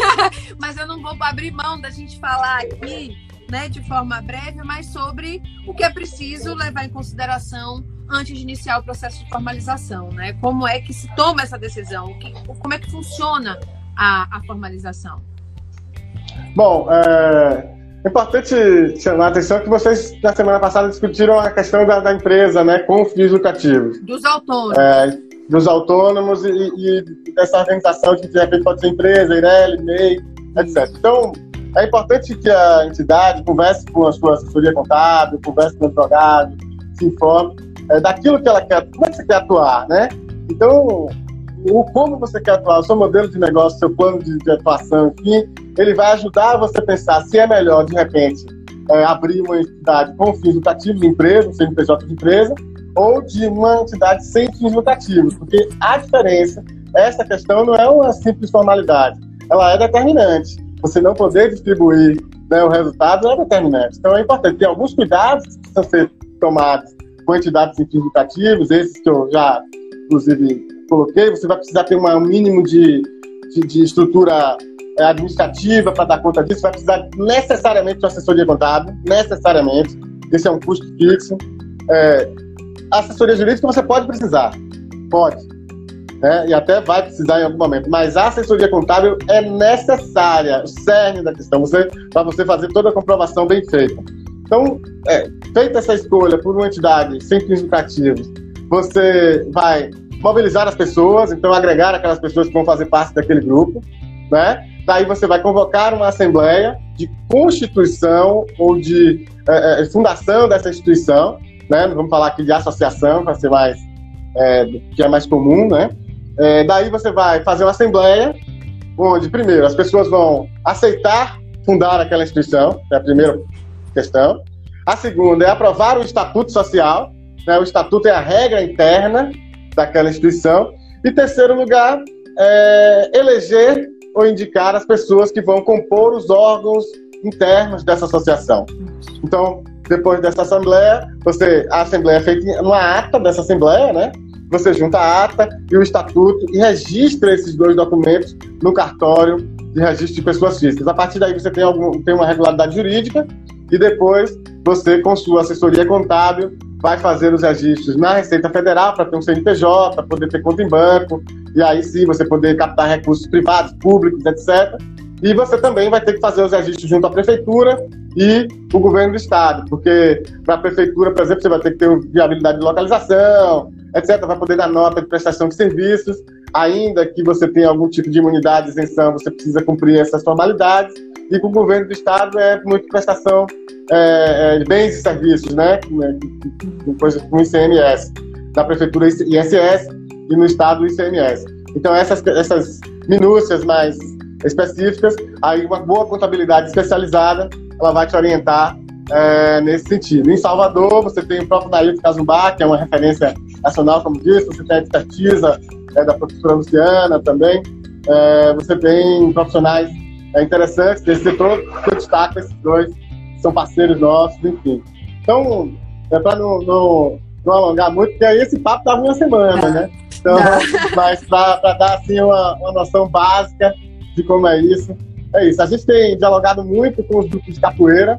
(laughs) mas eu não vou abrir mão da gente falar aqui, né, de forma breve, mas sobre o que é preciso levar em consideração antes de iniciar o processo de formalização, né? Como é que se toma essa decisão? como é que funciona a, a formalização? Bom, é, é importante chamar a atenção que vocês, na semana passada, discutiram a questão da, da empresa, né, com fins lucrativos. Dos autônomos. É, dos autônomos e, e, dessa organização que, de repente, pode ser empresa, IREL, MEI, etc. Então, é importante que a entidade converse com a sua assessoria contábil, converse com o advogado, se informe é, daquilo que ela quer, como é que você quer atuar, né? Então, o como você quer atuar, o seu modelo de negócio, seu plano de, de, atuação, enfim, ele vai ajudar você a pensar se é melhor, de repente, é, abrir uma entidade com fins lucrativos empresa, um CNPJ de empresa, ou de uma entidade sem fins lucrativos, porque a diferença, essa questão não é uma simples formalidade, ela é determinante. Você não poder distribuir né, o resultado é determinante. Então é importante ter alguns cuidados que precisam ser tomados com entidades lucrativos, esses que eu já, inclusive, coloquei, você vai precisar ter um mínimo de, de, de estrutura é, administrativa para dar conta disso, vai precisar necessariamente de uma assessoria contábil, necessariamente. Esse é um custo fixo. É, assessoria jurídica você pode precisar, pode, né? e até vai precisar em algum momento, mas a assessoria contábil é necessária, o cerne da questão, para você fazer toda a comprovação bem feita. Então, é, feita essa escolha por uma entidade sem fins lucrativos, você vai mobilizar as pessoas, então agregar aquelas pessoas que vão fazer parte daquele grupo, né? Daí você vai convocar uma assembleia de constituição ou de é, é, fundação dessa instituição, né? Vamos falar aqui de associação para ser mais é, que é mais comum, né? É, daí você vai fazer uma assembleia onde primeiro as pessoas vão aceitar fundar aquela instituição, é a primeira questão. A segunda é aprovar o estatuto social, né? O estatuto é a regra interna daquela instituição. E terceiro lugar, é eleger ou indicar as pessoas que vão compor os órgãos internos dessa associação. Então, depois dessa assembleia, você a assembleia é feita numa ata dessa assembleia, né? Você junta a ata e o estatuto e registra esses dois documentos no cartório de registro de pessoas físicas. A partir daí você tem, algum, tem uma regularidade jurídica e depois você, com sua assessoria contábil, vai fazer os registros na Receita Federal para ter um CNPJ, poder ter conta em banco, e aí sim você poder captar recursos privados, públicos, etc. E você também vai ter que fazer os registros junto à prefeitura e o governo do estado, porque para a prefeitura, por exemplo, você vai ter que ter viabilidade de localização, etc. Vai poder dar nota de prestação de serviços, ainda que você tenha algum tipo de imunidade, de isenção, você precisa cumprir essas formalidades. E com o governo do estado é muito prestação é, é, de bens e serviços, né? Com coisas com ICMS, da prefeitura ISS e no estado ICMS. Então essas, essas minúcias mais específicas, aí uma boa contabilidade especializada, ela vai te orientar é, nesse sentido. Em Salvador, você tem o próprio Nailton Casumbar, que é uma referência nacional, como disse, você tem a expertise é, da professora Luciana também, é, você tem profissionais interessantes desse setor, que eu destaco esses dois, que são parceiros nossos, enfim. Então, é para não, não, não, alongar muito, porque aí esse papo dava uma semana, né? (laughs) Então, mas para dar assim, uma, uma noção básica de como é isso, é isso. A gente tem dialogado muito com os grupos de capoeira,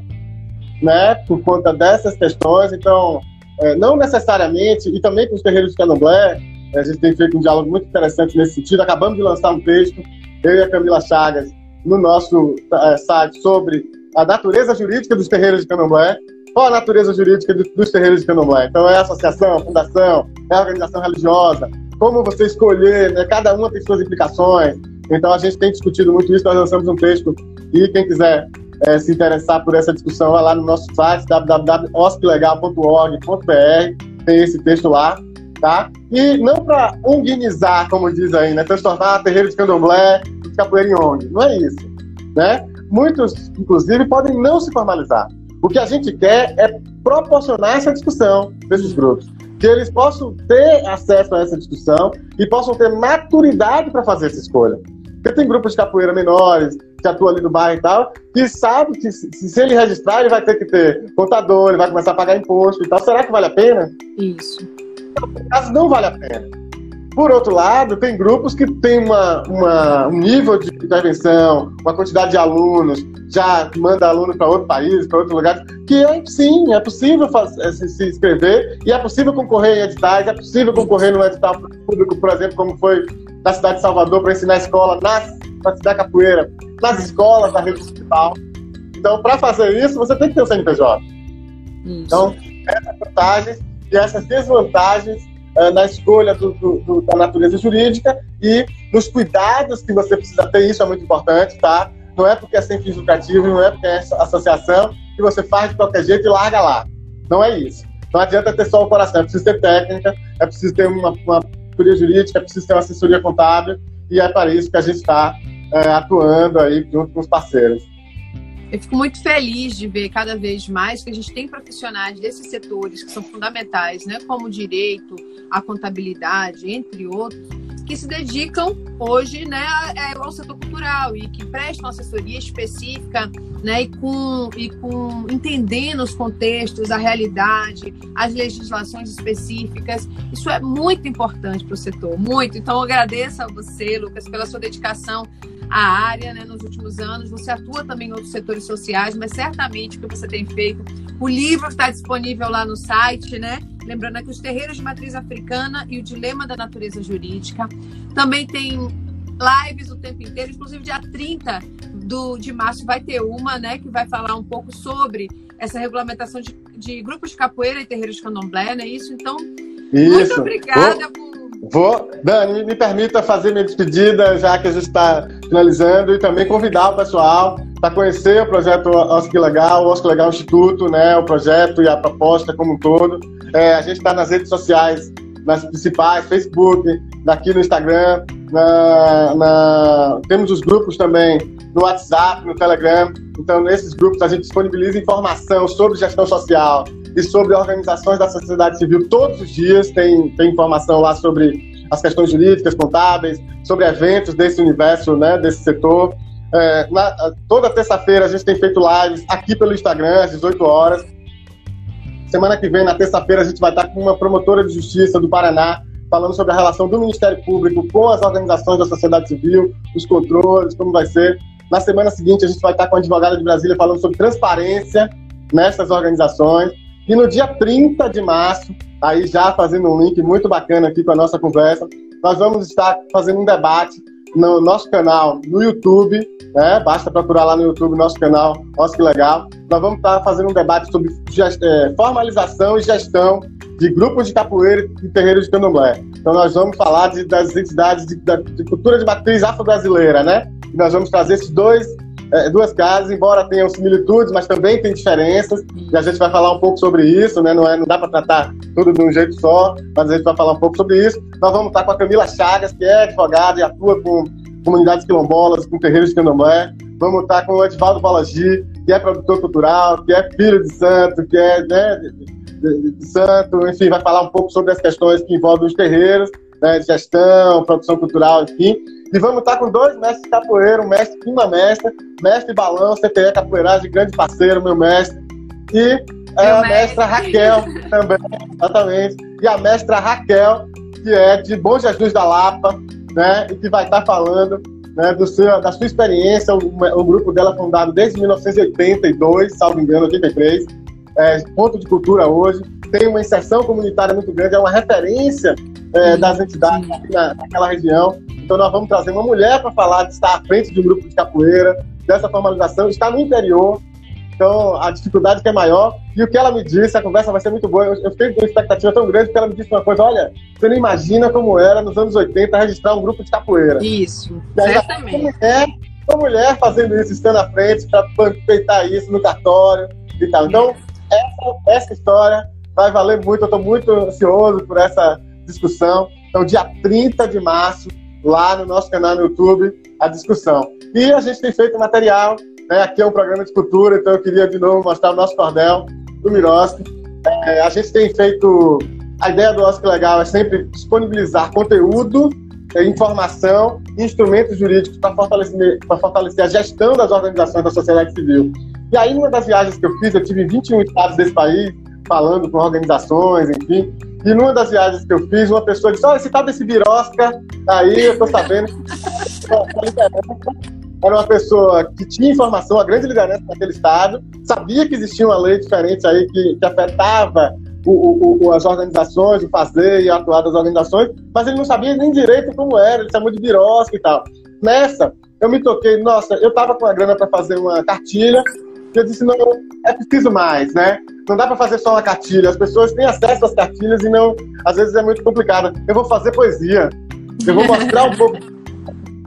né, por conta dessas questões, então, é, não necessariamente, e também com os terreiros de candomblé, a gente tem feito um diálogo muito interessante nesse sentido. Acabamos de lançar um texto, eu e a Camila Chagas, no nosso é, site sobre a natureza jurídica dos terreiros de candomblé. Qual a natureza jurídica dos terreiros de candomblé? Então, é associação, fundação, é organização religiosa, como você escolher, né? cada uma tem suas implicações. Então, a gente tem discutido muito isso, nós lançamos um texto e quem quiser é, se interessar por essa discussão, vai lá no nosso site www.osplegal.org.br, tem esse texto lá, tá? E não para unguinizar, como diz aí, né? Transformar terreiro de candomblé de capoeira em ONG. Não é isso, né? Muitos, inclusive, podem não se formalizar. O que a gente quer é proporcionar essa discussão desses grupos. Que eles possam ter acesso a essa discussão e possam ter maturidade para fazer essa escolha. Porque tem grupos de capoeira menores, que atua ali no bairro e tal, que sabe que se, se, ele registrar, ele vai ter que ter contador, ele vai começar a pagar imposto e tal. Será que vale a pena? Isso. No caso, não vale a pena. Por outro lado, tem grupos que têm uma, uma, um nível de intervenção, uma quantidade de alunos, já manda aluno para outro país, para outro lugar, que é, sim, é possível fazer, se, se inscrever e é possível concorrer em editais, é possível concorrer no edital público, por exemplo, como foi na cidade de Salvador, para ensinar a escola nas, para ensinar capoeira nas escolas da rede municipal. Então, para fazer isso, você tem que ter o CNPJ. Isso. Então, essas vantagens e essas desvantagens uh, na escolha do, do, do, da natureza jurídica e nos cuidados que você precisa ter, isso é muito importante, tá? Não é porque é sem fins lucrativos, não é porque é associação que você faz de qualquer jeito e larga lá. Não é isso. Não adianta ter só o coração, é preciso ter técnica, é preciso ter uma, uma jurídica, é preciso ter uma assessoria contábil, e é para isso que a gente está é, atuando aí junto com os parceiros. Eu fico muito feliz de ver cada vez mais que a gente tem profissionais desses setores que são fundamentais, né, como o direito, a contabilidade, entre outros, que se dedicam hoje né, ao setor cultural e que prestam assessoria específica né, e, com, e com entendendo os contextos, a realidade, as legislações específicas. Isso é muito importante para o setor, muito. Então, eu agradeço a você, Lucas, pela sua dedicação a área né, nos últimos anos. Você atua também em outros setores sociais, mas certamente o que você tem feito, o livro está disponível lá no site, né? Lembrando aqui os terreiros de matriz africana e o dilema da natureza jurídica. Também tem lives o tempo inteiro, inclusive dia 30 do, de março vai ter uma, né, que vai falar um pouco sobre essa regulamentação de, de grupos de capoeira e terreiros de candomblé, não é isso? Então, isso. muito obrigada Vou... por Vou, Dani, me permita fazer minha despedida, já que a gente está finalizando, e também convidar o pessoal para conhecer o projeto Oscar Legal, o Oscar Legal Instituto, né, o projeto e a proposta como um todo. É, a gente está nas redes sociais, nas principais, Facebook, aqui no Instagram, na, na, temos os grupos também no WhatsApp, no Telegram. Então, nesses grupos, a gente disponibiliza informação sobre gestão social, e sobre organizações da sociedade civil todos os dias. Tem, tem informação lá sobre as questões jurídicas, contábeis, sobre eventos desse universo, né, desse setor. É, na, toda terça-feira a gente tem feito lives aqui pelo Instagram, às 18 horas. Semana que vem, na terça-feira, a gente vai estar com uma promotora de justiça do Paraná, falando sobre a relação do Ministério Público com as organizações da sociedade civil, os controles, como vai ser. Na semana seguinte, a gente vai estar com a advogada de Brasília falando sobre transparência nessas organizações. E no dia 30 de março, aí já fazendo um link muito bacana aqui com a nossa conversa, nós vamos estar fazendo um debate no nosso canal no YouTube, né? Basta procurar lá no YouTube nosso canal, nossa que legal. Nós vamos estar fazendo um debate sobre é, formalização e gestão de grupos de capoeira e terreiros de candomblé. Então nós vamos falar de, das entidades de, de cultura de matriz afro-brasileira, né? E nós vamos trazer esses dois é, duas casas, embora tenham similitudes, mas também tem diferenças, e a gente vai falar um pouco sobre isso, né? Não, é, não dá para tratar tudo de um jeito só, mas a gente vai falar um pouco sobre isso. Nós vamos estar com a Camila Chagas, que é advogada e atua com comunidades quilombolas, com terreiros de candomblé. Vamos estar com o Edvaldo Balagi, que é produtor cultural, que é filho de santo, que é né, de, de santo, enfim, vai falar um pouco sobre as questões que envolvem os terreiros, né, gestão, produção cultural, enfim. E vamos estar com dois mestres de capoeira, um mestre uma mestra, mestre Balão, CTE Capoeiragem, grande parceiro, meu mestre. E é a mestra Raquel (laughs) também, exatamente. E a mestra Raquel, que é de Bom Jesus da Lapa, né? E que vai estar falando né, do seu, da sua experiência. O, o grupo dela é fundado desde 1982, salvo engano, 83. É, ponto de cultura hoje. Tem uma inserção comunitária muito grande, é uma referência é, das entidades na, naquela região. Então, nós vamos trazer uma mulher para falar de estar à frente de um grupo de capoeira, dessa formalização, está no interior, então a dificuldade que é maior. E o que ela me disse, a conversa vai ser muito boa. Eu, eu fiquei com uma expectativa tão grande que ela me disse uma coisa: olha, você não imagina como era nos anos 80 registrar um grupo de capoeira. Isso, certamente. Uma mulher, uma mulher fazendo isso, estando à frente, para peitar isso no cartório e tal. Então, essa, essa história vai valer muito. Eu estou muito ansioso por essa discussão. Então, dia 30 de março, lá no nosso canal no YouTube a discussão. E a gente tem feito material, né? aqui é um programa de cultura, então eu queria de novo mostrar o nosso cordel do Miroski. É, a gente tem feito. A ideia do Oscar Legal é sempre disponibilizar conteúdo, é, informação e instrumentos jurídicos para fortalecer, fortalecer a gestão das organizações da sociedade civil. E aí, numa das viagens que eu fiz, eu tive 21 estados desse país, falando com organizações, enfim. E numa das viagens que eu fiz, uma pessoa disse: Olha, esse tal desse Birosca, aí eu tô sabendo. (laughs) Era uma pessoa que tinha informação, a grande liderança daquele estado, sabia que existia uma lei diferente aí que, que afetava o, o, as organizações, o fazer e atuar das organizações, mas ele não sabia nem direito como era, ele chamou de birosca e tal. Nessa, eu me toquei, nossa, eu tava com a grana para fazer uma cartilha, eu disse, não, é preciso mais, né? Não dá para fazer só uma cartilha. As pessoas têm acesso às cartilhas e não, às vezes é muito complicado. Eu vou fazer poesia. Eu vou mostrar um pouco.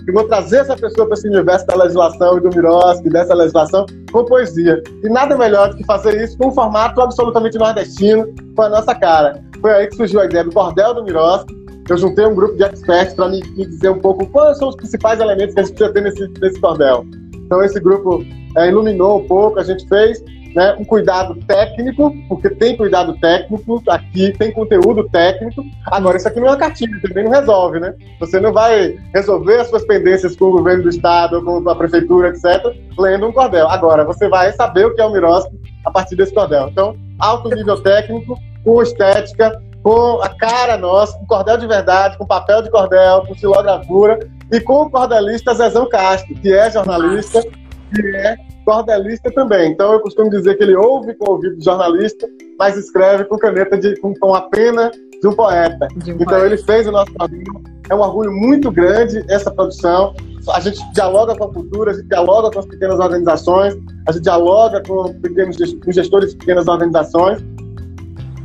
Eu vou trazer essa pessoa para esse universo da legislação e do Miroski, dessa legislação, com poesia. E nada melhor do que fazer isso com um formato absolutamente nordestino, com a nossa cara. Foi aí que surgiu a ideia do Cordel do Miroski. Eu juntei um grupo de experts para me, dizer um pouco quais são os principais elementos que a gente precisa ter nesse, nesse cordel. Então, esse grupo é, iluminou um pouco, a gente fez né, um cuidado técnico, porque tem cuidado técnico, aqui tem conteúdo técnico. Agora, isso aqui não é uma cartilha, também não resolve, né? Você não vai resolver as suas pendências com o governo do estado, com a prefeitura, etc., lendo um cordel. Agora, você vai saber o que é o Miroski a partir desse cordel. Então, alto nível técnico, com estética, com a cara nossa, com cordel de verdade, com papel de cordel, com filogravura e com o cordelista Zezão Castro, que é jornalista e é cordelista também. Então eu costumo dizer que ele ouve com o ouvido de jornalista, mas escreve com caneta de com, com a pena de um poeta. De um então poeta. ele fez o nosso programa. É um orgulho muito grande essa produção. A gente dialoga com a cultura, a gente dialoga com as pequenas organizações, a gente dialoga com pequenos com gestores de pequenas organizações.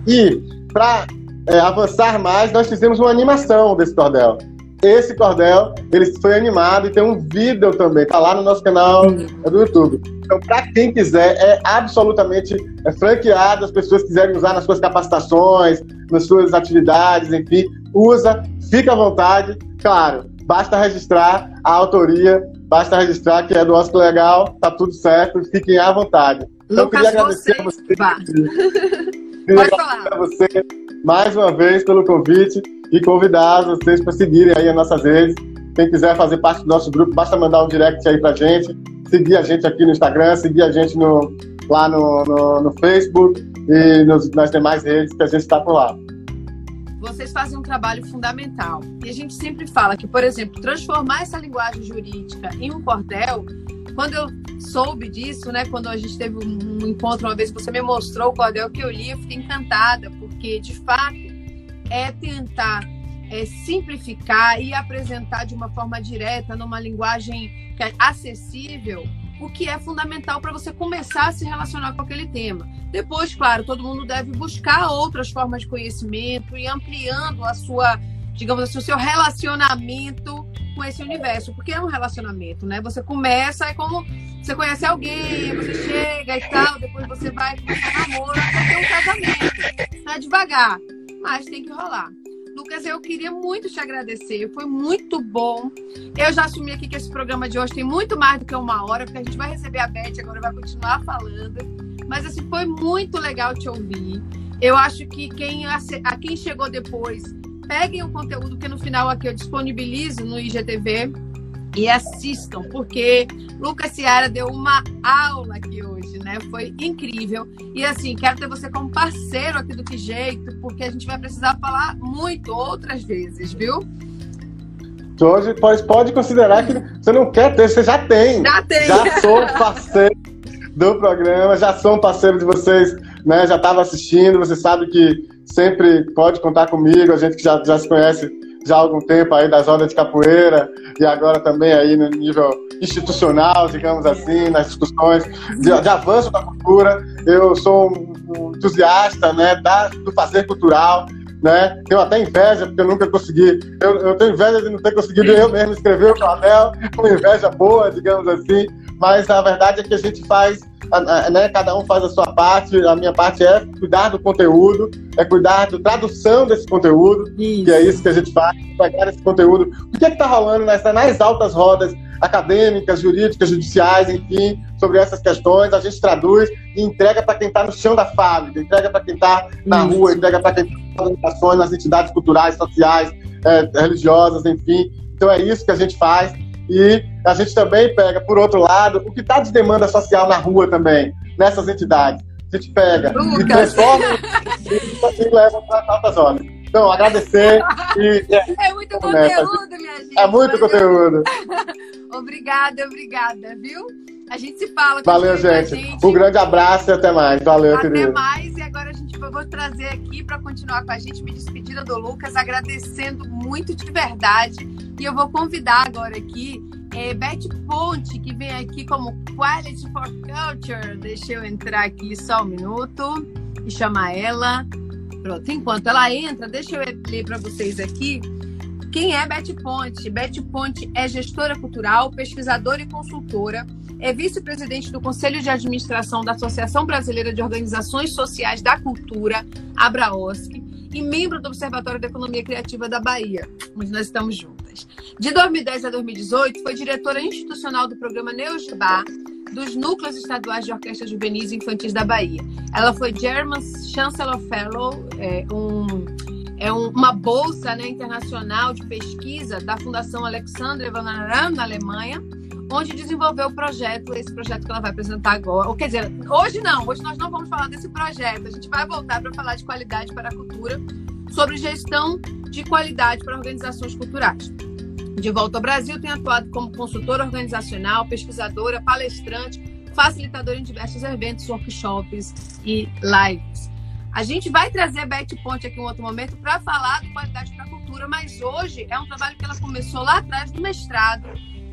E para é, avançar mais, nós fizemos uma animação desse cordel. Esse cordel, ele foi animado e tem um vídeo também, tá lá no nosso canal do YouTube. Então, para quem quiser, é absolutamente é franqueado, as pessoas quiserem usar nas suas capacitações, nas suas atividades, enfim, usa, fica à vontade. Claro, basta registrar a autoria, basta registrar que é do Oscar Legal, tá tudo certo, fiquem à vontade. Então, Lucas, queria agradecer você... a você. (laughs) Pode falar. a você mais uma vez pelo convite e convidar vocês para seguirem aí as nossas redes. Quem quiser fazer parte do nosso grupo, basta mandar um direct aí para gente, seguir a gente aqui no Instagram, seguir a gente no, lá no, no, no Facebook e nos, nas demais redes que a gente está por lá. Vocês fazem um trabalho fundamental. E a gente sempre fala que, por exemplo, transformar essa linguagem jurídica em um cordel quando eu soube disso, né, quando a gente teve um encontro uma vez você me mostrou o cordel que eu li, eu fiquei encantada, porque de fato é tentar é, simplificar e apresentar de uma forma direta, numa linguagem é acessível, o que é fundamental para você começar a se relacionar com aquele tema. Depois, claro, todo mundo deve buscar outras formas de conhecimento e ampliando a sua, digamos assim, o seu relacionamento com esse universo, porque é um relacionamento, né? Você começa, é como você conhece alguém, você chega e tal, depois você vai começar namoro, até um casamento. Tá devagar, mas tem que rolar. Lucas, eu queria muito te agradecer, foi muito bom. Eu já assumi aqui que esse programa de hoje tem muito mais do que uma hora, porque a gente vai receber a Beth agora, vai continuar falando. Mas assim, foi muito legal te ouvir. Eu acho que quem, a quem chegou depois peguem o conteúdo que no final aqui eu disponibilizo no IGTV e assistam, porque Lucas Ciara deu uma aula aqui hoje, né? Foi incrível. E assim, quero ter você como parceiro aqui do Que Jeito, porque a gente vai precisar falar muito outras vezes, viu? Hoje pode, pode considerar que você não quer ter, você já tem. Já tem. Já sou parceiro do programa, já sou um parceiro de vocês, né? Já estava assistindo, você sabe que sempre pode contar comigo, a gente que já, já se conhece já há algum tempo aí das rodas de capoeira e agora também aí no nível institucional, digamos assim, nas discussões de, de avanço da cultura. Eu sou um, entusiasta né, da, do fazer cultural, né? Tenho até inveja, porque eu nunca consegui. Eu, eu tenho inveja de não ter conseguido eu mesmo escrever o papel, uma inveja boa, digamos assim. Mas a verdade é que a gente faz né, cada um faz a sua parte, a minha parte é cuidar do conteúdo, é cuidar da tradução desse conteúdo, isso. que é isso que a gente faz, pegar esse conteúdo. O que é está rolando nessa, nas altas rodas acadêmicas, jurídicas, judiciais, enfim, sobre essas questões, a gente traduz e entrega para quem está no chão da fábrica, entrega para quem está na isso. rua, entrega para quem está nas organizações, nas entidades culturais, sociais, é, religiosas, enfim. Então é isso que a gente faz. E a gente também pega, por outro lado, o que está de demanda social na rua também, nessas entidades. A gente pega Lucas. e transforma e leva para altas zonas. Então, agradecer e. (laughs) É, é muito conteúdo, minha gente. É muito conteúdo. (laughs) obrigada, obrigada, viu? A gente se fala. Valeu, gente. gente. Um grande abraço e até mais. Valeu, até querido. Até mais. E agora a gente vou trazer aqui para continuar com a gente, me despedindo do Lucas, agradecendo muito de verdade. E eu vou convidar agora aqui é, Beth Ponte, que vem aqui como Quality for Culture. Deixa eu entrar aqui só um minuto e chamar ela. Pronto, enquanto ela entra, deixa eu ler para vocês aqui quem é Beth Ponte? Beth Ponte é gestora cultural, pesquisadora e consultora, é vice-presidente do Conselho de Administração da Associação Brasileira de Organizações Sociais da Cultura, Abraosc, e membro do Observatório da Economia Criativa da Bahia, onde nós estamos juntas. De 2010 a 2018, foi diretora institucional do programa Neusbar, dos núcleos estaduais de orquestras juvenis e infantis da Bahia. Ela foi German Chancellor Fellow, é, um, é um, uma bolsa né, internacional de pesquisa da Fundação Alexandre Van na Alemanha, onde desenvolveu o projeto, esse projeto que ela vai apresentar agora. Ou, quer dizer, hoje não, hoje nós não vamos falar desse projeto, a gente vai voltar para falar de qualidade para a cultura, sobre gestão de qualidade para organizações culturais. De volta ao Brasil, tem atuado como consultora organizacional, pesquisadora, palestrante, facilitadora em diversos eventos, workshops e lives. A gente vai trazer a Beth Ponte aqui em um outro momento para falar de qualidade para a cultura, mas hoje é um trabalho que ela começou lá atrás do mestrado,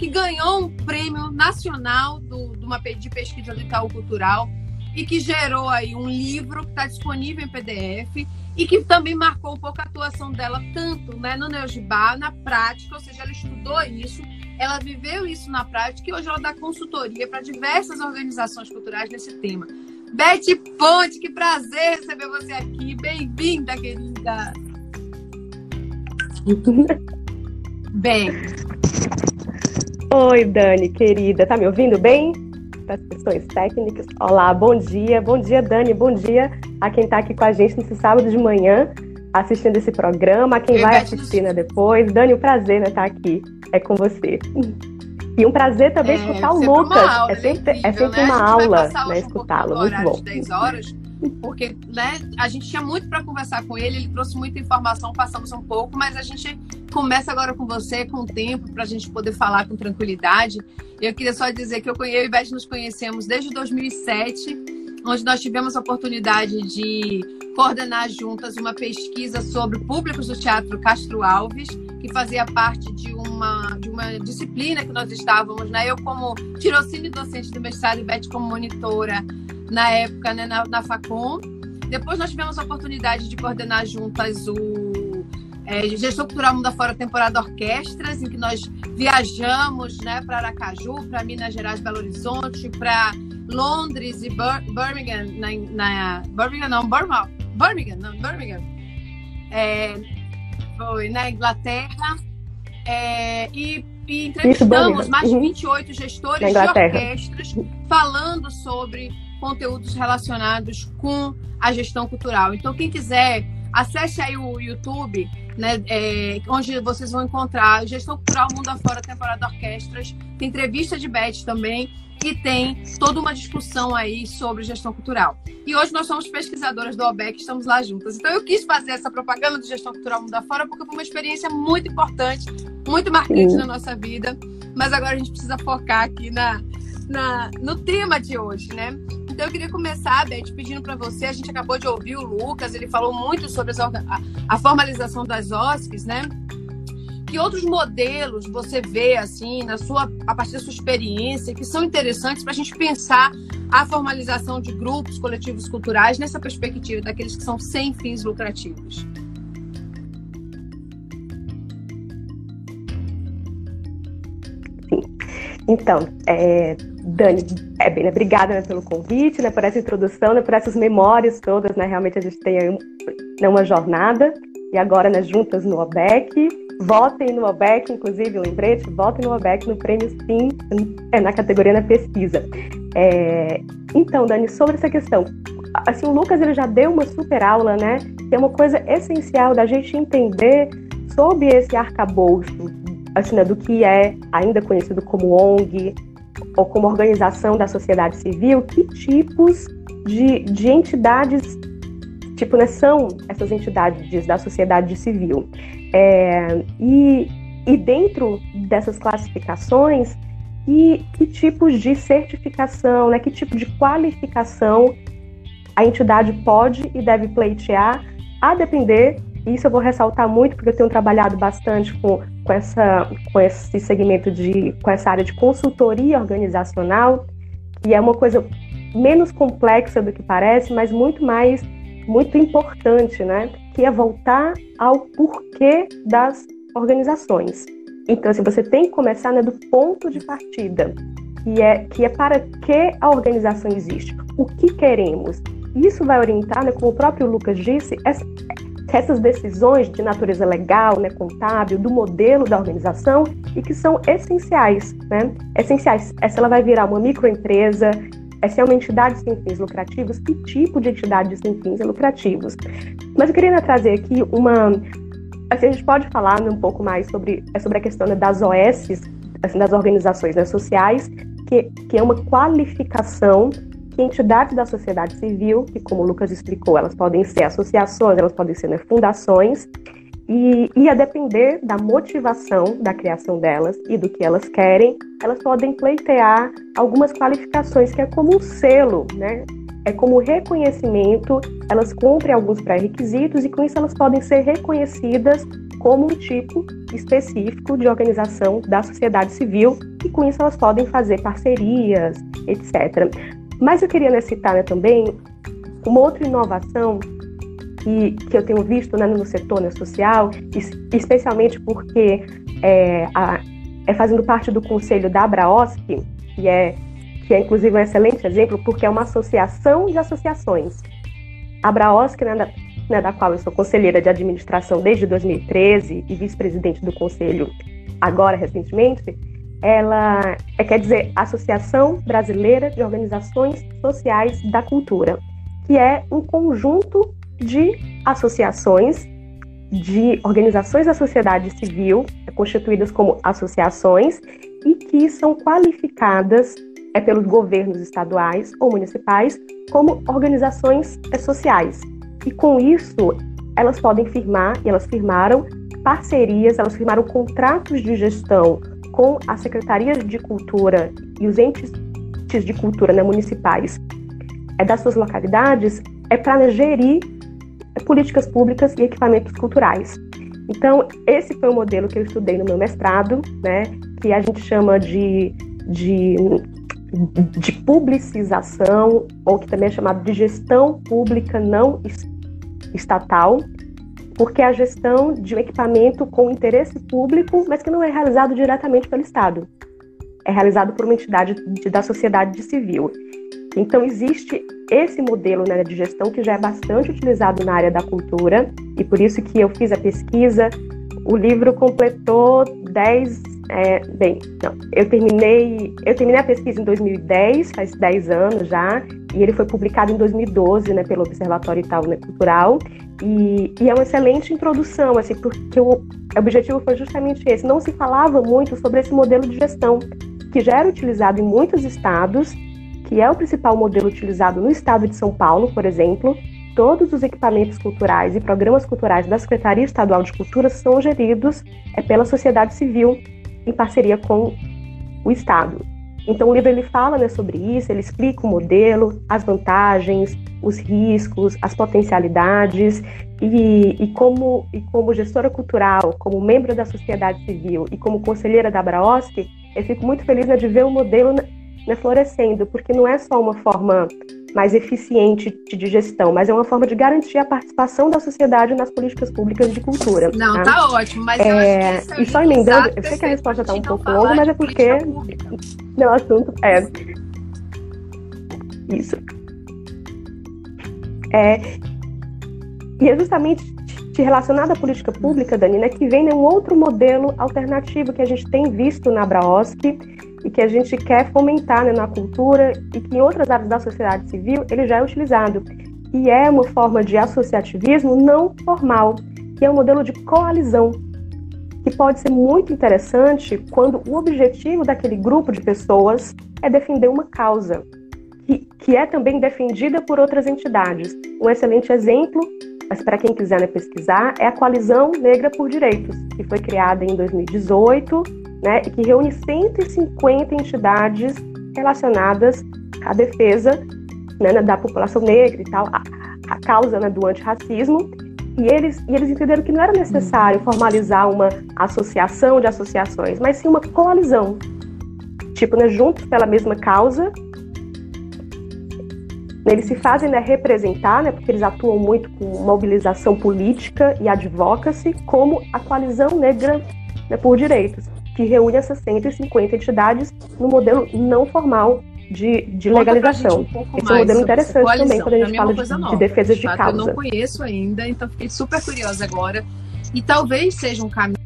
que ganhou um prêmio nacional do, de uma de pesquisa do Itaú Cultural e que gerou aí um livro que está disponível em PDF e que também marcou um pouco a atuação dela tanto né, no Neogibá, na prática, ou seja, ela estudou isso, ela viveu isso na prática e hoje ela dá consultoria para diversas organizações culturais nesse tema. Beth Ponte, que prazer receber você aqui. Bem-vinda, querida. Bem. Oi, Dani, querida. Tá me ouvindo bem? Para as questões técnicas. Olá, bom dia. Bom dia, Dani. Bom dia a quem está aqui com a gente nesse sábado de manhã, assistindo esse programa, a quem vai assistir né, depois. Dani, o um prazer né, estar tá aqui é com você. E um prazer também é, escutar o Lucas. Aula, é sempre, é, incrível, é sempre né? uma aula né, escutá-lo. Muito bom. 10 horas, porque né, a gente tinha muito para conversar com ele, ele trouxe muita informação, passamos um pouco, mas a gente começa agora com você, com o tempo, para a gente poder falar com tranquilidade. Eu queria só dizer que eu, eu e Beth nos conhecemos desde 2007, onde nós tivemos a oportunidade de coordenar juntas uma pesquisa sobre públicos do Teatro Castro Alves, que fazia parte de uma, de uma disciplina que nós estávamos, né? Eu como tirocínio docente do mestrado e Beth como monitora na época, né, na, na Facom. Depois nós tivemos a oportunidade de coordenar juntas o é, Gestão Cultural Mundo Afora Temporada Orquestras, em que nós viajamos né, para Aracaju, para Minas Gerais, Belo Horizonte, para Londres e Bir Birmingham, na, na, Birmingham não, Birmingham, Birmingham, não, Birmingham. É, foi na Inglaterra. É, e, e entrevistamos mais de 28 uhum. gestores de orquestras falando sobre conteúdos relacionados com a gestão cultural. Então, quem quiser, acesse aí o YouTube, né, é, onde vocês vão encontrar Gestão Cultural Mundo Afora, temporada orquestras. Tem entrevista de Beth também e tem toda uma discussão aí sobre gestão cultural. E hoje nós somos pesquisadoras do OBEC, estamos lá juntas. Então eu quis fazer essa propaganda de gestão cultural mundo afora porque foi uma experiência muito importante, muito marcante Sim. na nossa vida. Mas agora a gente precisa focar aqui na, na, no tema de hoje, né? Então eu queria começar, Beth, pedindo para você. A gente acabou de ouvir o Lucas, ele falou muito sobre a, a formalização das OSCs, né? que outros modelos você vê assim na sua a partir da sua experiência que são interessantes para a gente pensar a formalização de grupos coletivos culturais nessa perspectiva daqueles que são sem fins lucrativos? Então, é, Dani, é, bem, né, obrigada né, pelo convite, né, por essa introdução, né, por essas memórias todas, né, realmente a gente tem aí né, uma jornada, e agora né, juntas no OBEC, Votem no OBEC, inclusive, um lembrete, votem no OBEC no prêmio Sim, é, na categoria na pesquisa. É, então, Dani, sobre essa questão, assim, o Lucas ele já deu uma super aula, né? Que é uma coisa essencial da gente entender sobre esse arcabouço, assim, né, do que é ainda conhecido como ONG ou como organização da sociedade civil, que tipos de, de entidades tipo, né, são essas entidades da sociedade civil. É, e, e dentro dessas classificações, que, que tipos de certificação, né, que tipo de qualificação a entidade pode e deve pleitear, a depender, isso eu vou ressaltar muito, porque eu tenho trabalhado bastante com, com, essa, com esse segmento de, com essa área de consultoria organizacional, que é uma coisa menos complexa do que parece, mas muito mais muito importante, né? Que é voltar ao porquê das organizações. Então, assim, você tem que começar né, do ponto de partida, que é, que é para que a organização existe, o que queremos. Isso vai orientar, né, como o próprio Lucas disse, essa, essas decisões de natureza legal, né, contábil, do modelo da organização e que são essenciais, né? Essenciais. Essa ela vai virar uma microempresa, essa é uma entidade sem fins lucrativos? Que tipo de entidade sem fins lucrativos? Mas eu queria trazer aqui uma. Assim, a gente pode falar um pouco mais sobre, é sobre a questão né, das OS, assim, das organizações né, sociais, que, que é uma qualificação entidades da sociedade civil, que como o Lucas explicou, elas podem ser associações, elas podem ser né, fundações, e, e a depender da motivação da criação delas e do que elas querem, elas podem pleitear algumas qualificações que é como um selo, né? É como reconhecimento, elas cumprem alguns pré-requisitos e com isso elas podem ser reconhecidas como um tipo específico de organização da sociedade civil e com isso elas podem fazer parcerias, etc. Mas eu queria citar né, também uma outra inovação que, que eu tenho visto né, no setor né, social, especialmente porque é, a, é fazendo parte do conselho da Abraosc, que é, que é inclusive um excelente exemplo, porque é uma associação de associações. A Abraosc, né, da, né, da qual eu sou conselheira de administração desde 2013 e vice-presidente do conselho agora recentemente, ela é, quer dizer Associação Brasileira de Organizações Sociais da Cultura, que é um conjunto de associações, de organizações da sociedade civil, constituídas como associações, e que são qualificadas é, pelos governos estaduais ou municipais como organizações é, sociais. E com isso, elas podem firmar, e elas firmaram parcerias, elas firmaram contratos de gestão com as secretarias de cultura e os entes de cultura né, municipais é, das suas localidades, é para gerir políticas públicas e equipamentos culturais. Então, esse foi o modelo que eu estudei no meu mestrado, né, que a gente chama de, de, de publicização, ou que também é chamado de gestão pública não estatal, porque é a gestão de um equipamento com interesse público, mas que não é realizado diretamente pelo Estado. É realizado por uma entidade da sociedade civil. Então, existe esse modelo né, de gestão que já é bastante utilizado na área da cultura, e por isso que eu fiz a pesquisa. O livro completou 10. É, bem, não, eu terminei, eu terminei a pesquisa em 2010, faz 10 anos já, e ele foi publicado em 2012 né, pelo Observatório Itaú né, Cultural. E, e, é uma excelente introdução, assim, porque o objetivo foi justamente esse. Não se falava muito sobre esse modelo de gestão, que já era utilizado em muitos estados que é o principal modelo utilizado no estado de São Paulo, por exemplo, todos os equipamentos culturais e programas culturais da Secretaria Estadual de Cultura são geridos é, pela sociedade civil em parceria com o Estado. Então o livro ele fala né, sobre isso, ele explica o modelo, as vantagens, os riscos, as potencialidades e, e, como, e como gestora cultural, como membro da sociedade civil e como conselheira da Abraosc, eu fico muito feliz né, de ver o modelo né, florescendo, porque não é só uma forma mais eficiente de gestão, mas é uma forma de garantir a participação da sociedade nas políticas públicas de cultura. Não, tá, tá ótimo, mas é, é E só emendando, eu sei que a resposta está um pouco longa, mas é porque meu assunto é isso. É, e é justamente relacionado à política pública, Dani, né, que vem né, um outro modelo alternativo que a gente tem visto na Abraosc, e que a gente quer fomentar né, na cultura e que em outras áreas da sociedade civil ele já é utilizado. E é uma forma de associativismo não formal, que é um modelo de coalizão, que pode ser muito interessante quando o objetivo daquele grupo de pessoas é defender uma causa, que, que é também defendida por outras entidades. Um excelente exemplo, mas para quem quiser né, pesquisar, é a Coalizão Negra por Direitos, que foi criada em 2018 né, que reúne 150 entidades relacionadas à defesa né, da população negra e tal, a, a causa né, do antirracismo. E eles, e eles entenderam que não era necessário formalizar uma associação de associações, mas sim uma coalizão. Tipo, né, juntos pela mesma causa. Eles se fazem né, representar, né, porque eles atuam muito com mobilização política e advocacy, como a coalizão negra né, por direitos que reúne essas 150 entidades no modelo não formal de, de legalização. Um Esse é um modelo interessante também quando a gente fala de, de, defesa de, de causa. Eu não conheço ainda, então fiquei super curiosa agora. E talvez seja um caminho.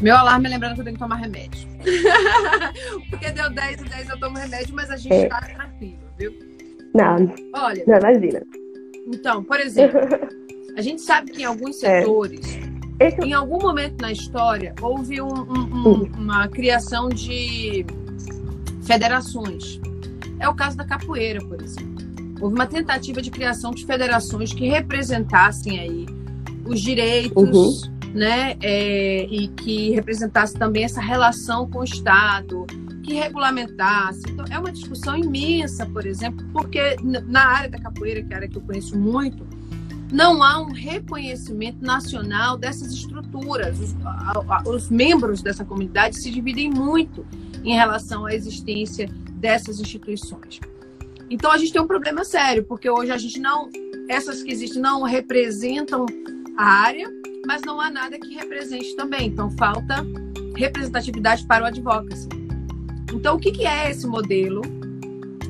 Meu alarme é lembrando que eu tenho que tomar remédio. (laughs) Porque deu 10 e 10 eu tomo remédio, mas a gente é. tá tranquilo, viu? Não. Olha. Não, imagina. Então, por exemplo. (laughs) A gente sabe que em alguns é. setores, é. Esse... em algum momento na história, houve um, um, um, uma criação de federações. É o caso da capoeira, por exemplo. Houve uma tentativa de criação de federações que representassem aí os direitos, uhum. né, é, e que representasse também essa relação com o Estado, que regulamentasse. Então, é uma discussão imensa, por exemplo, porque na área da capoeira, que é a área que eu conheço muito, não há um reconhecimento nacional dessas estruturas. Os, a, os, membros dessa comunidade se dividem muito em relação à existência dessas instituições. Então a gente tem um problema sério, porque hoje a gente não, essas que existem não representam a área, mas não há nada que represente também. Então falta representatividade para o advocacy. Então o que, que é esse modelo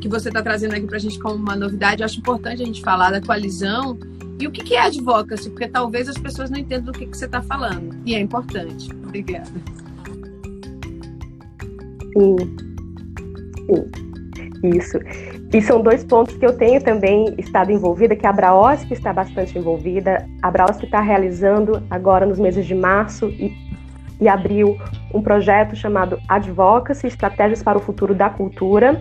que você está trazendo aqui para a gente como uma novidade? Eu acho importante a gente falar da coalizão e o que, é advocacy? Porque talvez as pessoas não entendam do que, você está falando. E é importante. Obrigada. Sim. Sim. Isso. E são dois pontos que eu tenho também estado envolvida, que a Abraosp está bastante envolvida. A Abraosp está realizando agora nos meses de março e, e abril um projeto chamado Advocacy, Estratégias para o Futuro da Cultura,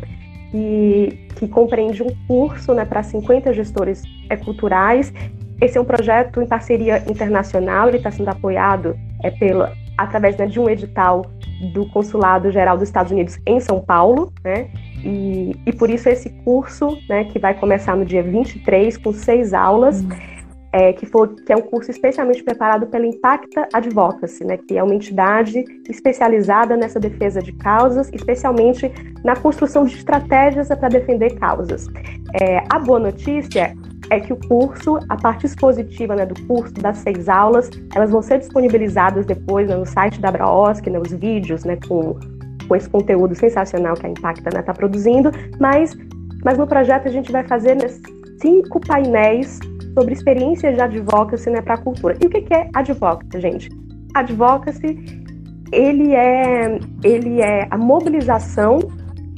e que compreende um curso né, para 50 gestores é, culturais. Esse é um projeto em parceria internacional, ele está sendo apoiado é, pelo, através né, de um edital do Consulado Geral dos Estados Unidos em São Paulo, né? E, e por isso esse curso, né, que vai começar no dia 23, com seis aulas, uhum é, que, for, que é um curso especialmente preparado pela Impacta Advocacy, né, que é uma entidade especializada nessa defesa de causas, especialmente na construção de estratégias para defender causas. É, a boa notícia é que o curso, a parte expositiva né, do curso, das seis aulas, elas vão ser disponibilizadas depois né, no site da Abraosc, né, os vídeos né, com, com esse conteúdo sensacional que a Impacta está né, tá produzindo, mas, mas no projeto a gente vai fazer né, cinco painéis sobre experiências de advocacy né, para a cultura. E o que é advocacy, gente? Advocacy, ele é, ele é a mobilização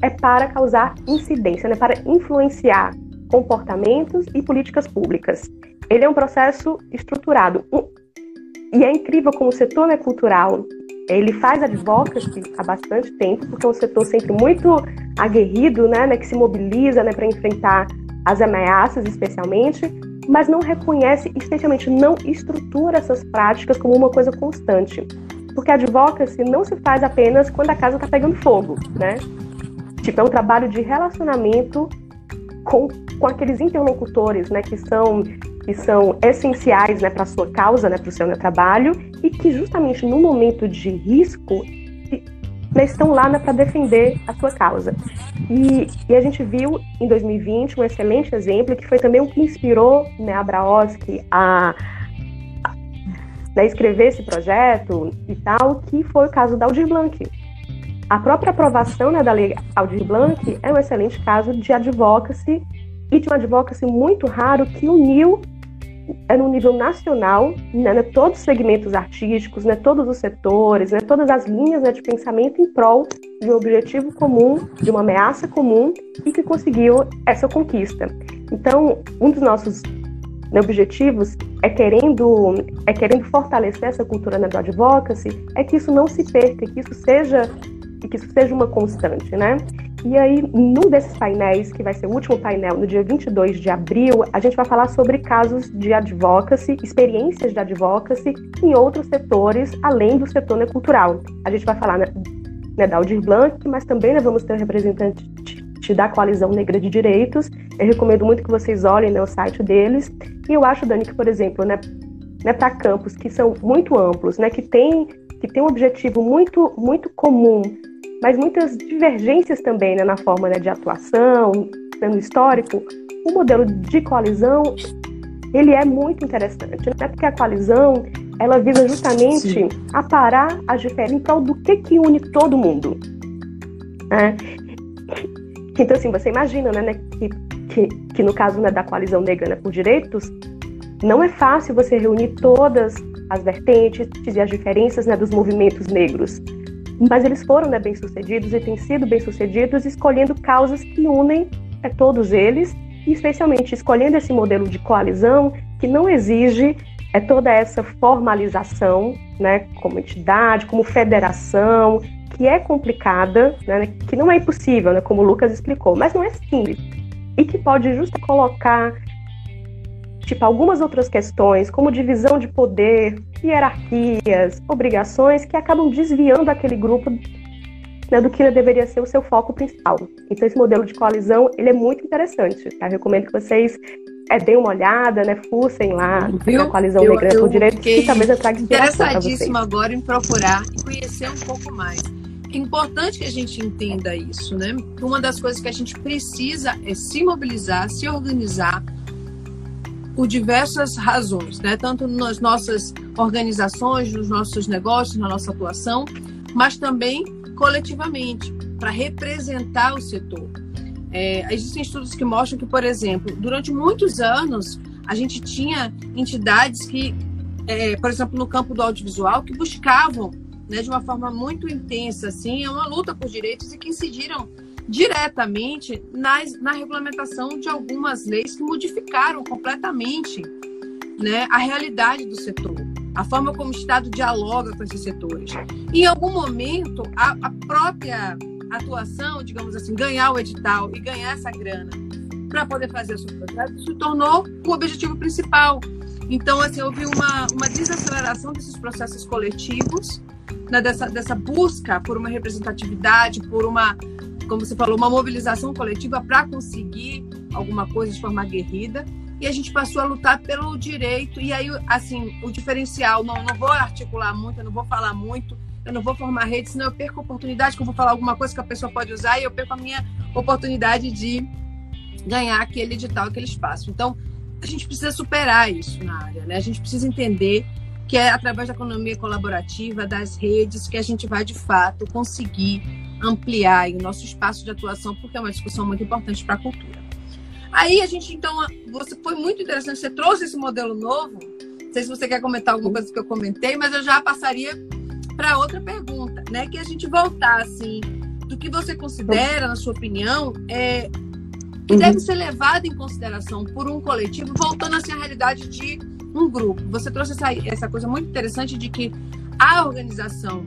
é para causar incidência, né, para influenciar comportamentos e políticas públicas. Ele é um processo estruturado. E é incrível como o setor né, cultural ele faz advocacy há bastante tempo, porque é um setor sempre muito aguerrido, né, né que se mobiliza né, para enfrentar as ameaças, especialmente, mas não reconhece, especialmente não estrutura essas práticas como uma coisa constante. Porque a advocacy não se faz apenas quando a casa está pegando fogo, né? Tipo, é um trabalho de relacionamento com, com aqueles interlocutores, né, que são que são essenciais, né, para sua causa, né, para o seu né, trabalho, e que justamente no momento de risco né, estão lá né, para defender a sua causa. E, e, a gente viu em 2020 um excelente exemplo, que foi também o que inspirou né, a Braoski a, a né, escrever esse projeto e tal, que foi o caso da Aldir Blanc. A própria aprovação né, da lei Aldir Blanc é um excelente caso de advocacy e de um advocacy muito raro que uniu é no nível nacional, né, né, todos os segmentos artísticos, né, todos os setores, né, todas as linhas né, de pensamento em prol de um objetivo comum, de uma ameaça comum e que conseguiu essa conquista. Então, um dos nossos né, objetivos é querendo, é querendo fortalecer essa cultura né, do advocacy, é que isso não se perca, que isso seja que isso seja uma constante, né? E aí, num desses painéis, que vai ser o último painel, no dia 22 de abril, a gente vai falar sobre casos de advocacy, experiências de advocacy em outros setores, além do setor né, cultural. A gente vai falar né, né, da Aldir Blanc, mas também né, vamos ter um representante da Coalizão Negra de Direitos. Eu recomendo muito que vocês olhem né, o site deles. E eu acho, Dani, que, por exemplo, né, né, para campos que são muito amplos, né, que têm que tem um objetivo muito, muito comum mas muitas divergências também né, na forma né, de atuação, né, no histórico. O modelo de coalizão ele é muito interessante, né? porque a coalizão ela visa justamente Sim. aparar as diferenças em prol do que, que une todo mundo. Né? Então, assim, você imagina né, que, que, que no caso né, da coalizão negra né, por direitos, não é fácil você reunir todas as vertentes e as diferenças né, dos movimentos negros mas eles foram né, bem-sucedidos e têm sido bem-sucedidos escolhendo causas que unem é, todos eles, e especialmente escolhendo esse modelo de coalizão que não exige é toda essa formalização, né, como entidade, como federação, que é complicada, né, que não é impossível, né, como o Lucas explicou, mas não é simples. E que pode justo colocar tipo algumas outras questões, como divisão de poder, hierarquias, obrigações, que acabam desviando aquele grupo né, do que deveria ser o seu foco principal. Então esse modelo de coalizão ele é muito interessante. Tá? Eu recomendo que vocês é, deem uma olhada, né, fucem lá Viu? na coalizão eu, negra por direito e talvez eu traga interessadíssima agora em procurar e conhecer um pouco mais. É importante que a gente entenda isso, né? Uma das coisas que a gente precisa é se mobilizar, se organizar por diversas razões, né? Tanto nas nossas organizações, nos nossos negócios, na nossa atuação, mas também coletivamente, para representar o setor. É, existem estudos que mostram que, por exemplo, durante muitos anos, a gente tinha entidades que, é, por exemplo, no campo do audiovisual, que buscavam, né, de uma forma muito intensa, assim, uma luta por direitos e que incidiram diretamente nas, na regulamentação de algumas leis que modificaram completamente né, a realidade do setor a forma como o Estado dialoga com esses setores. Em algum momento, a, a própria atuação, digamos assim, ganhar o edital e ganhar essa grana para poder fazer seu projeto se tornou o objetivo principal. Então, assim, houve uma, uma desaceleração desses processos coletivos, né, dessa, dessa busca por uma representatividade, por uma, como você falou, uma mobilização coletiva para conseguir alguma coisa de forma aguerrida e a gente passou a lutar pelo direito. E aí, assim, o diferencial, não, não vou articular muito, eu não vou falar muito, eu não vou formar rede, senão eu perco a oportunidade que eu vou falar alguma coisa que a pessoa pode usar e eu perco a minha oportunidade de ganhar aquele edital, aquele espaço. Então, a gente precisa superar isso na área, né? A gente precisa entender que é através da economia colaborativa, das redes, que a gente vai, de fato, conseguir ampliar o nosso espaço de atuação, porque é uma discussão muito importante para a cultura. Aí a gente, então, você foi muito interessante, você trouxe esse modelo novo. Não sei se você quer comentar alguma coisa que eu comentei, mas eu já passaria para outra pergunta, né? Que a gente voltar assim, do que você considera, na sua opinião, é que uhum. deve ser levado em consideração por um coletivo, voltando assim à realidade de um grupo. Você trouxe essa, essa coisa muito interessante de que a organização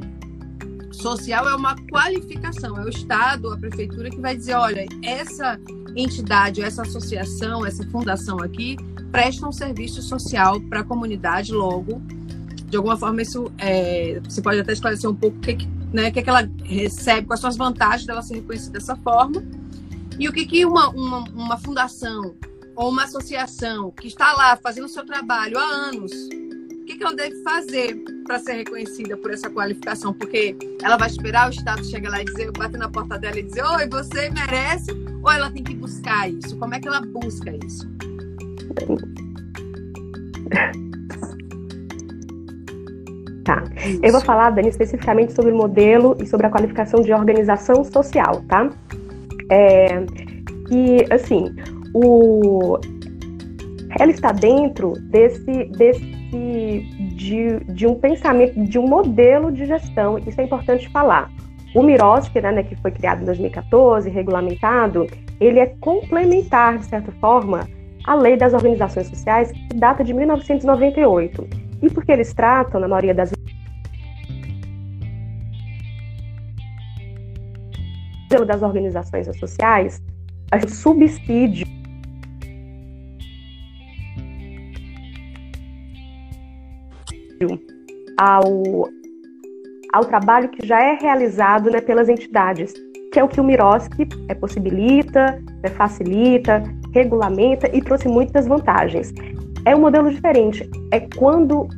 social é uma qualificação, é o Estado, a prefeitura que vai dizer, olha, essa entidade, essa associação, essa fundação aqui presta um serviço social para a comunidade logo. De alguma forma, isso é, você pode até esclarecer um pouco o que, né, que, é que ela recebe, quais são as vantagens dela ser reconhecida dessa forma, e o que, que uma, uma, uma fundação ou uma associação que está lá fazendo o seu trabalho há anos que, que ela deve fazer para ser reconhecida por essa qualificação? Porque ela vai esperar o Estado chegar lá e dizer, bater na porta dela e dizer, oi, você merece, ou ela tem que buscar isso? Como é que ela busca isso? (laughs) Tá. Eu vou falar, Dani, especificamente sobre o modelo e sobre a qualificação de organização social, tá? É, e, assim, o, ela está dentro desse, desse de, de um pensamento, de um modelo de gestão, isso é importante falar. O Miroski, né, que foi criado em 2014, regulamentado, ele é complementar, de certa forma, à lei das organizações sociais, que data de 1998. E porque eles tratam, na maioria das das organizações sociais, a subsídio ao, ao trabalho que já é realizado né, pelas entidades, que é o que o Miroski é, possibilita, né, facilita, regulamenta e trouxe muitas vantagens. É um modelo diferente. É quando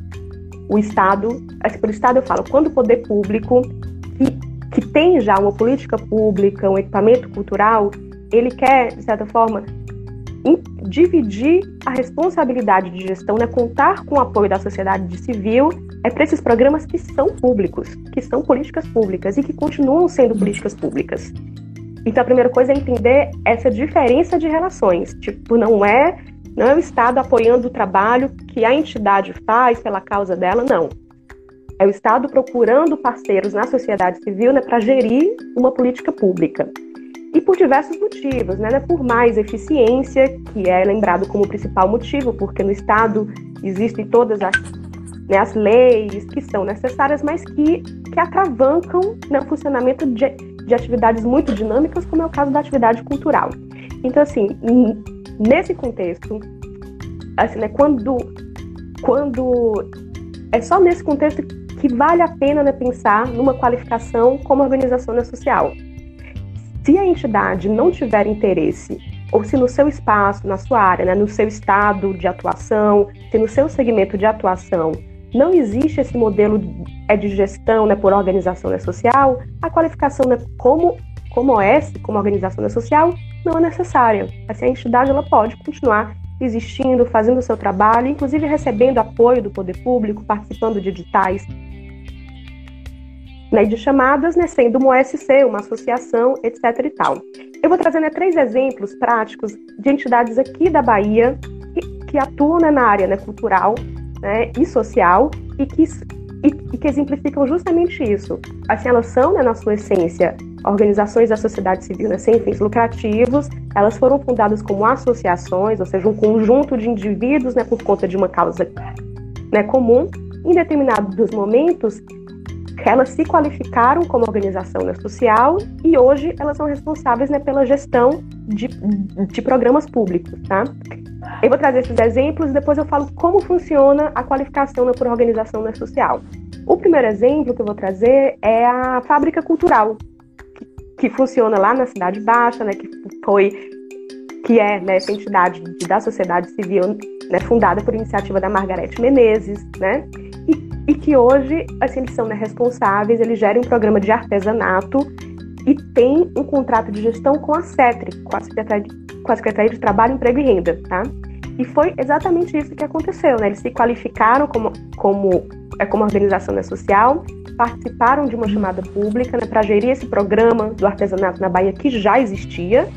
o Estado, assim, por Estado eu falo, quando o poder público, que, que tem já uma política pública, um equipamento cultural, ele quer, de certa forma, dividir a responsabilidade de gestão, né, contar com o apoio da sociedade civil é para esses programas que são públicos, que são políticas públicas e que continuam sendo políticas públicas. Então a primeira coisa é entender essa diferença de relações. Tipo, não é não é o Estado apoiando o trabalho que a entidade faz pela causa dela, não. É o Estado procurando parceiros na sociedade civil né, para gerir uma política pública e por diversos motivos, né? Por mais eficiência, que é lembrado como principal motivo, porque no Estado existem todas as né, as leis que são necessárias, mas que, que atravancam né, o funcionamento de, de atividades muito dinâmicas, como é o caso da atividade cultural. Então, assim, nesse contexto, assim, né, quando, quando é só nesse contexto que vale a pena né, pensar numa qualificação como organização né, social. Se a entidade não tiver interesse, ou se no seu espaço, na sua área, né, no seu estado de atuação, se no seu segmento de atuação não existe esse modelo é de gestão né, por organização né, social, a qualificação né, como, como OS, como organização né, social, não é necessária. Assim, a entidade ela pode continuar existindo, fazendo o seu trabalho, inclusive recebendo apoio do poder público, participando de editais, né, de chamadas, né, sendo uma OSC, uma associação, etc. e tal. Eu vou trazer né, três exemplos práticos de entidades aqui da Bahia que, que atuam né, na área né, cultural né, e social e que, e, e, que exemplificam justamente isso. Assim, elas são, né, na sua essência, organizações da sociedade civil né, sem fins lucrativos, elas foram fundadas como associações, ou seja, um conjunto de indivíduos né, por conta de uma causa né, comum. Em determinados momentos, elas se qualificaram como organização né, social e hoje elas são responsáveis né, pela gestão de, de programas públicos, tá? Eu vou trazer esses exemplos e depois eu falo como funciona a qualificação né, por organização né, social. O primeiro exemplo que eu vou trazer é a Fábrica Cultural, que, que funciona lá na Cidade Baixa, né, que foi que é né, essa entidade da sociedade civil né, fundada por iniciativa da Margarete Menezes, né? e que hoje assim, eles são né, responsáveis, eles gerem um programa de artesanato e tem um contrato de gestão com a CETRE, com a Secretaria de, com a Secretaria de Trabalho, Emprego e Renda, tá? E foi exatamente isso que aconteceu, né? Eles se qualificaram como, como, é, como organização né, social, participaram de uma chamada pública né, para gerir esse programa do artesanato na Bahia que já existia,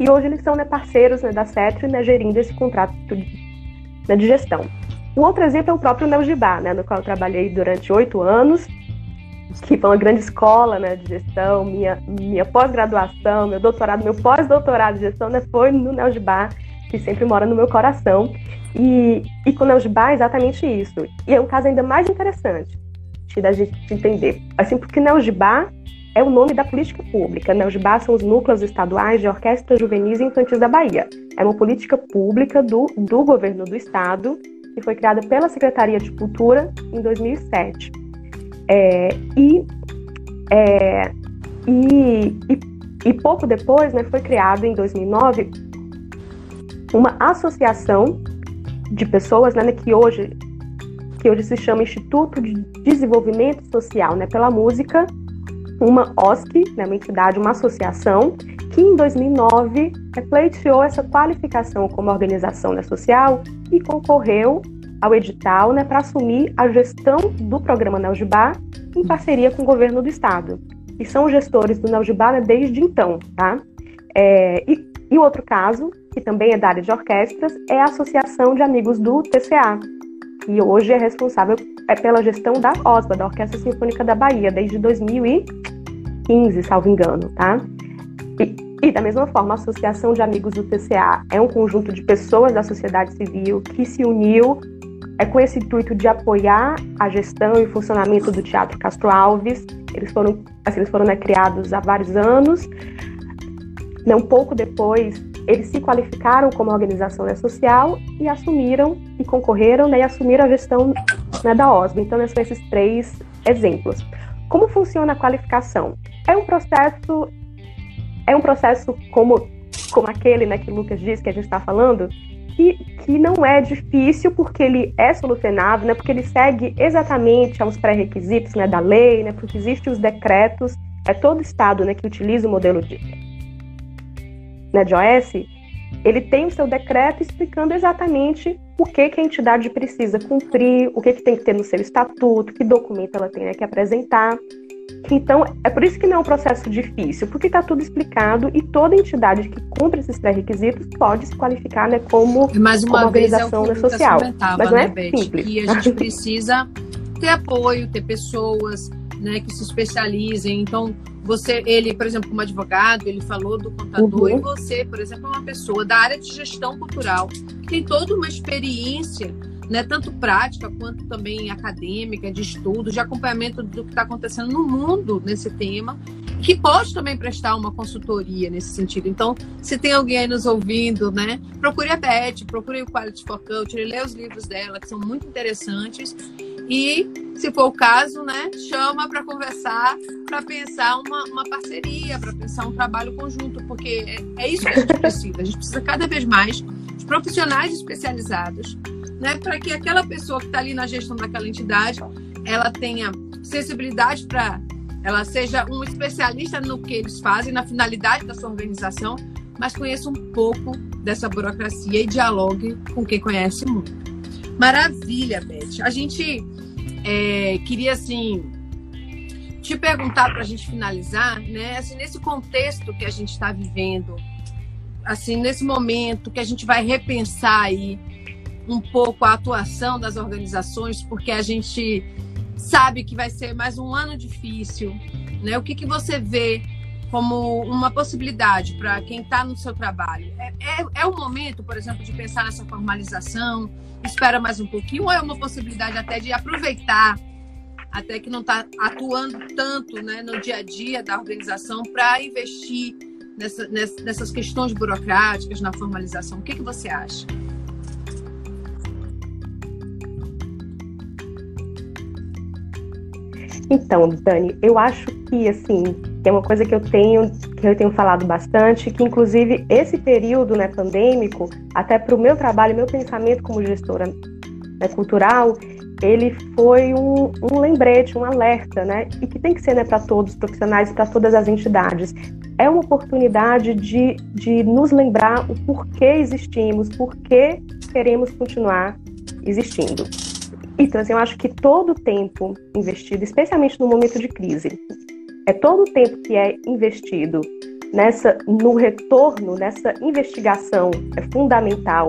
e hoje eles são né, parceiros né, da CETRE né, gerindo esse contrato de, né, de gestão. Um outro exemplo é o próprio Neugibá, né, no qual eu trabalhei durante oito anos, que foi uma grande escola né, de gestão, minha, minha pós-graduação, meu doutorado, meu pós-doutorado de gestão né, foi no Neugibá, que sempre mora no meu coração. E, e com o Neugibá é exatamente isso. E é um caso ainda mais interessante da gente entender. Assim, porque Neugibá é o nome da política pública. Neugibá são os núcleos estaduais de orquestras juvenis e infantis da Bahia. É uma política pública do, do governo do estado que foi criada pela Secretaria de Cultura em 2007. É, e, é, e, e, e, pouco depois né, foi criada em 2009 uma associação de pessoas né, que, hoje, que hoje se chama Instituto de Desenvolvimento Social né, pela Música, uma OSC, né, uma entidade, uma associação, que em 2009 pleiteou essa qualificação como organização né, social e concorreu ao edital né, para assumir a gestão do programa Neljibá em parceria com o governo do estado. E são gestores do Neljibá né, desde então. Tá? É, e, e outro caso, que também é da área de orquestras, é a Associação de Amigos do TCA, que hoje é responsável é pela gestão da OSBA, da Orquestra Sinfônica da Bahia, desde 2015, salvo engano. Tá? E, da mesma forma, a Associação de Amigos do TCA é um conjunto de pessoas da sociedade civil que se uniu é com esse intuito de apoiar a gestão e funcionamento do Teatro Castro Alves. Eles foram, assim, eles foram né, criados há vários anos. Né, um pouco depois, eles se qualificaram como organização né, social e assumiram e concorreram né, e assumiram a gestão né, da OSB. Então, são esses três exemplos. Como funciona a qualificação? É um processo é um processo como, como aquele né, que o Lucas disse que a gente está falando, que, que não é difícil porque ele é solucionável, né, porque ele segue exatamente aos pré-requisitos né, da lei, né, porque existem os decretos, é todo estado né, que utiliza o modelo de, né, de OS, ele tem o seu decreto explicando exatamente o que, que a entidade precisa cumprir, o que, que tem que ter no seu estatuto, que documento ela tem né, que apresentar. Então, é por isso que não é um processo difícil, porque está tudo explicado e toda entidade que cumpre esses pré-requisitos pode se qualificar né, como, Mais uma como vez organização é o que social. Mas não né, é Beth, simples. que a gente precisa ter apoio, ter pessoas né, que se especializem. Então, você, ele, por exemplo, como advogado, ele falou do contador, Uhum. e você, por exemplo, é uma pessoa da área de gestão cultural, que tem toda uma experiência né, tanto prática quanto também acadêmica, de estudo, de acompanhamento do que está acontecendo no mundo nesse tema, que pode também prestar uma consultoria nesse sentido. Então, se tem alguém aí nos ouvindo, né, procure a Beth, procure o Quality for Culture, leia os livros dela, que são muito interessantes. E, se for o caso, né, chama para conversar, para pensar uma, uma parceria, para pensar um trabalho conjunto, porque é, é isso que a gente precisa. A gente precisa cada vez mais de profissionais especializados né, para que aquela pessoa que está ali na gestão daquela entidade, ela tenha sensibilidade para, ela seja um especialista no que eles fazem, na finalidade da sua organização, mas conheça um pouco dessa burocracia e dialogue com quem conhece muito. Maravilha, Beth. A gente é, queria assim te perguntar para a gente finalizar, né? Assim, nesse contexto que a gente está vivendo, assim, nesse momento que a gente vai repensar aí um pouco a atuação das organizações, porque a gente sabe que vai ser mais um ano difícil. Né? O que, que você vê como uma possibilidade para quem está no seu trabalho? É, é, é, o momento, por exemplo, de pensar nessa formalização? Espera mais um pouquinho? Ou é uma possibilidade até de aproveitar, até que não está atuando tanto né, no dia a dia da organização, para investir nessa, nessas questões burocráticas, na formalização? O que, que você acha? Então, Dani, eu acho que assim, é uma coisa que eu tenho que eu tenho falado bastante, que inclusive esse período né, pandêmico, até para o meu trabalho, meu pensamento como gestora né, cultural, ele foi um, um, lembrete, um alerta, né? E que tem que ser né, para todos os profissionais, para todas as entidades. É uma oportunidade de, de nos lembrar o porquê existimos, porquê queremos continuar existindo. Então, assim, eu acho que todo o tempo investido, especialmente no momento de crise, é todo o tempo que é investido nessa no retorno, nessa investigação é fundamental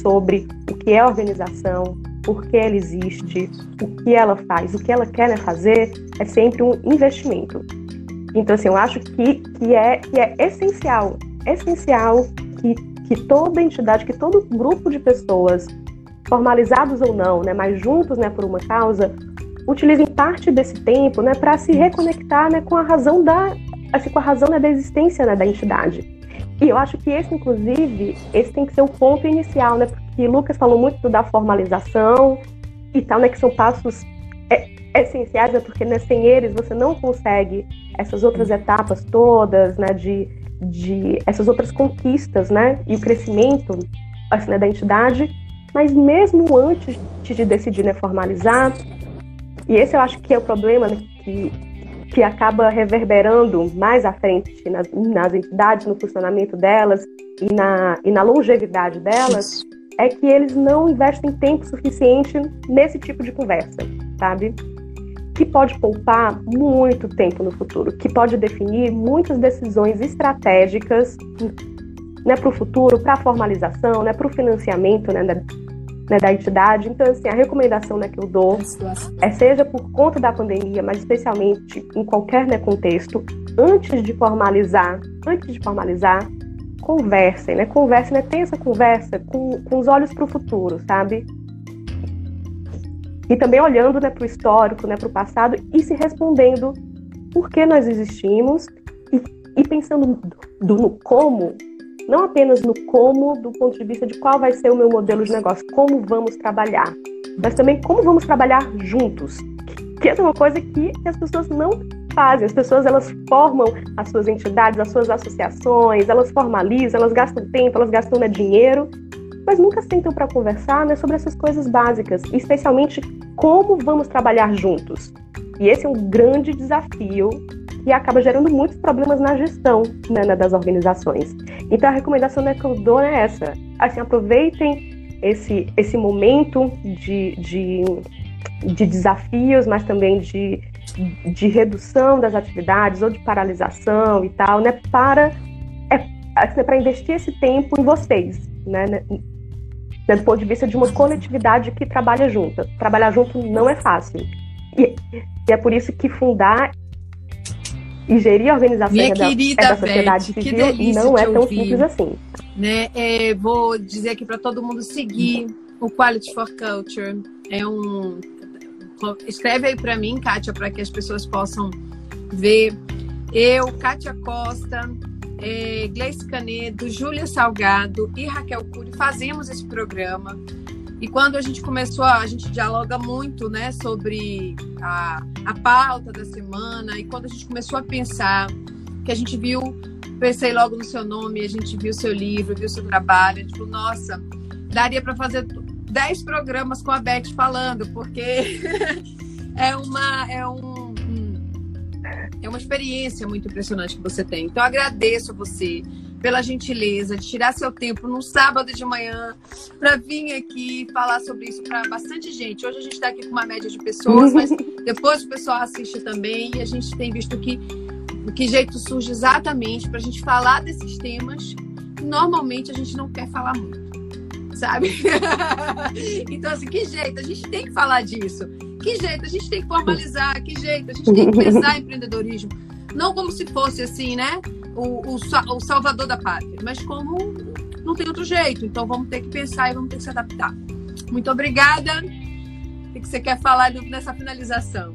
sobre o que é a organização, por que ela existe, o que ela faz, o que ela quer né, fazer, é sempre um investimento. Então, assim, eu acho que, que, é, que é essencial, essencial que, que toda entidade, que todo grupo de pessoas formalizados ou não, né, mas juntos, né, por uma causa, utilizem parte desse tempo, né, para se reconectar, né, com a razão da, assim, com a razão né, da existência, né, da entidade. E eu acho que esse, inclusive, esse tem que ser o ponto inicial, né, porque Lucas falou muito da formalização e tal, né, que são passos é, essenciais, né, porque né, sem eles você não consegue essas outras etapas todas, né, de, de essas outras conquistas, né, e o crescimento assim, né, da entidade mas mesmo antes de decidir né, formalizar, e esse eu acho que é o problema né, que, que acaba reverberando mais à frente nas, nas entidades, no funcionamento delas e na, e na longevidade delas, é que eles não investem tempo suficiente nesse tipo de conversa, sabe? Que pode poupar muito tempo no futuro, que pode definir muitas decisões estratégicas né, para o futuro, para a formalização, né, para o financiamento né, né, da entidade. Então, assim, a recomendação né, que eu dou é seja por conta da pandemia, mas especialmente em qualquer né, contexto, antes de formalizar, antes de formalizar, conversem, né? Conversem, né? Essa conversa com, com os olhos para o futuro, sabe? E também olhando né, para o histórico, né, para o passado e se respondendo por que nós existimos e, e pensando do, no como não apenas no como, do ponto de vista de qual vai ser o meu modelo de negócio, como vamos trabalhar, mas também como vamos trabalhar juntos, que é uma coisa que as pessoas não fazem. As pessoas elas formam as suas entidades, as suas associações, elas formalizam, elas gastam tempo, elas gastam né, dinheiro, mas nunca sentam para conversar né, sobre essas coisas básicas, especialmente como vamos trabalhar juntos. E esse é um grande desafio e acaba gerando muitos problemas na gestão né, né, das organizações. Então a recomendação né, que eu dou é essa: assim, aproveitem esse, esse momento de, de, de desafios, mas também de, de redução das atividades ou de paralisação e tal, né, para, é, assim, para investir esse tempo em vocês, né, né, do ponto de vista de uma coletividade que trabalha junto. Trabalhar junto não é fácil. E, e é por isso que fundar e gerir a organização Minha da, querida é da sociedade Beth, civil não é tão ouvir. simples assim. Né? É, vou dizer aqui para todo mundo seguir o Quality for Culture é um. Escreve aí para mim, Kátia, para que as pessoas possam ver. Eu, Kátia Costa, é, Gleice Canedo, Júlia Salgado e Raquel Cury fazemos esse programa. E quando a gente começou, a gente dialoga muito né, sobre a, a pauta da semana. E quando a gente começou a pensar, que a gente viu, pensei logo no seu nome, a gente viu seu livro, viu seu trabalho, a falou, nossa, daria para fazer 10 programas com a Beth falando, porque (laughs) é uma. É um, é uma experiência muito impressionante que você tem. Então, agradeço a você pela gentileza de tirar seu tempo num sábado de manhã para vir aqui falar sobre isso para bastante gente. Hoje a gente está aqui com uma média de pessoas, mas (laughs) depois o pessoal assiste também e a gente tem visto que que jeito surge exatamente para a gente falar desses temas que normalmente a gente não quer falar muito, sabe? (laughs) então, assim, que jeito? A gente tem que falar disso. Que jeito? A gente tem que formalizar. Que jeito? A gente tem que (laughs) pensar em empreendedorismo. Não como se fosse assim, né? O, o, o salvador da pátria, mas como não tem outro jeito. Então, vamos ter que pensar e vamos ter que se adaptar. Muito obrigada. O que você quer falar nessa finalização?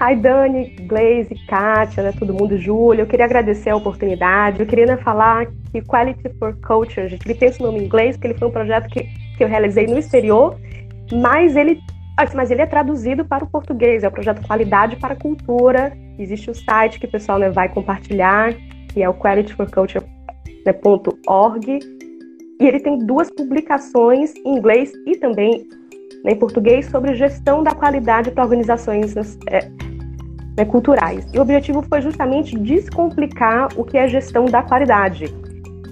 Hi, Dani, Glaze, Kátia, né, todo mundo, Júlia. Eu queria agradecer a oportunidade. Eu queria né, falar que Quality for Culture, gente, ele tem esse nome em inglês, porque ele foi um projeto que, que eu realizei no exterior, mas ele, mas ele é traduzido para o português. É o projeto Qualidade para a Cultura. Existe o site que o pessoal né, vai compartilhar, que é o qualityforculture.org. E ele tem duas publicações em inglês e também né, em português sobre gestão da qualidade para organizações é, né, culturais. E o objetivo foi justamente descomplicar o que é gestão da qualidade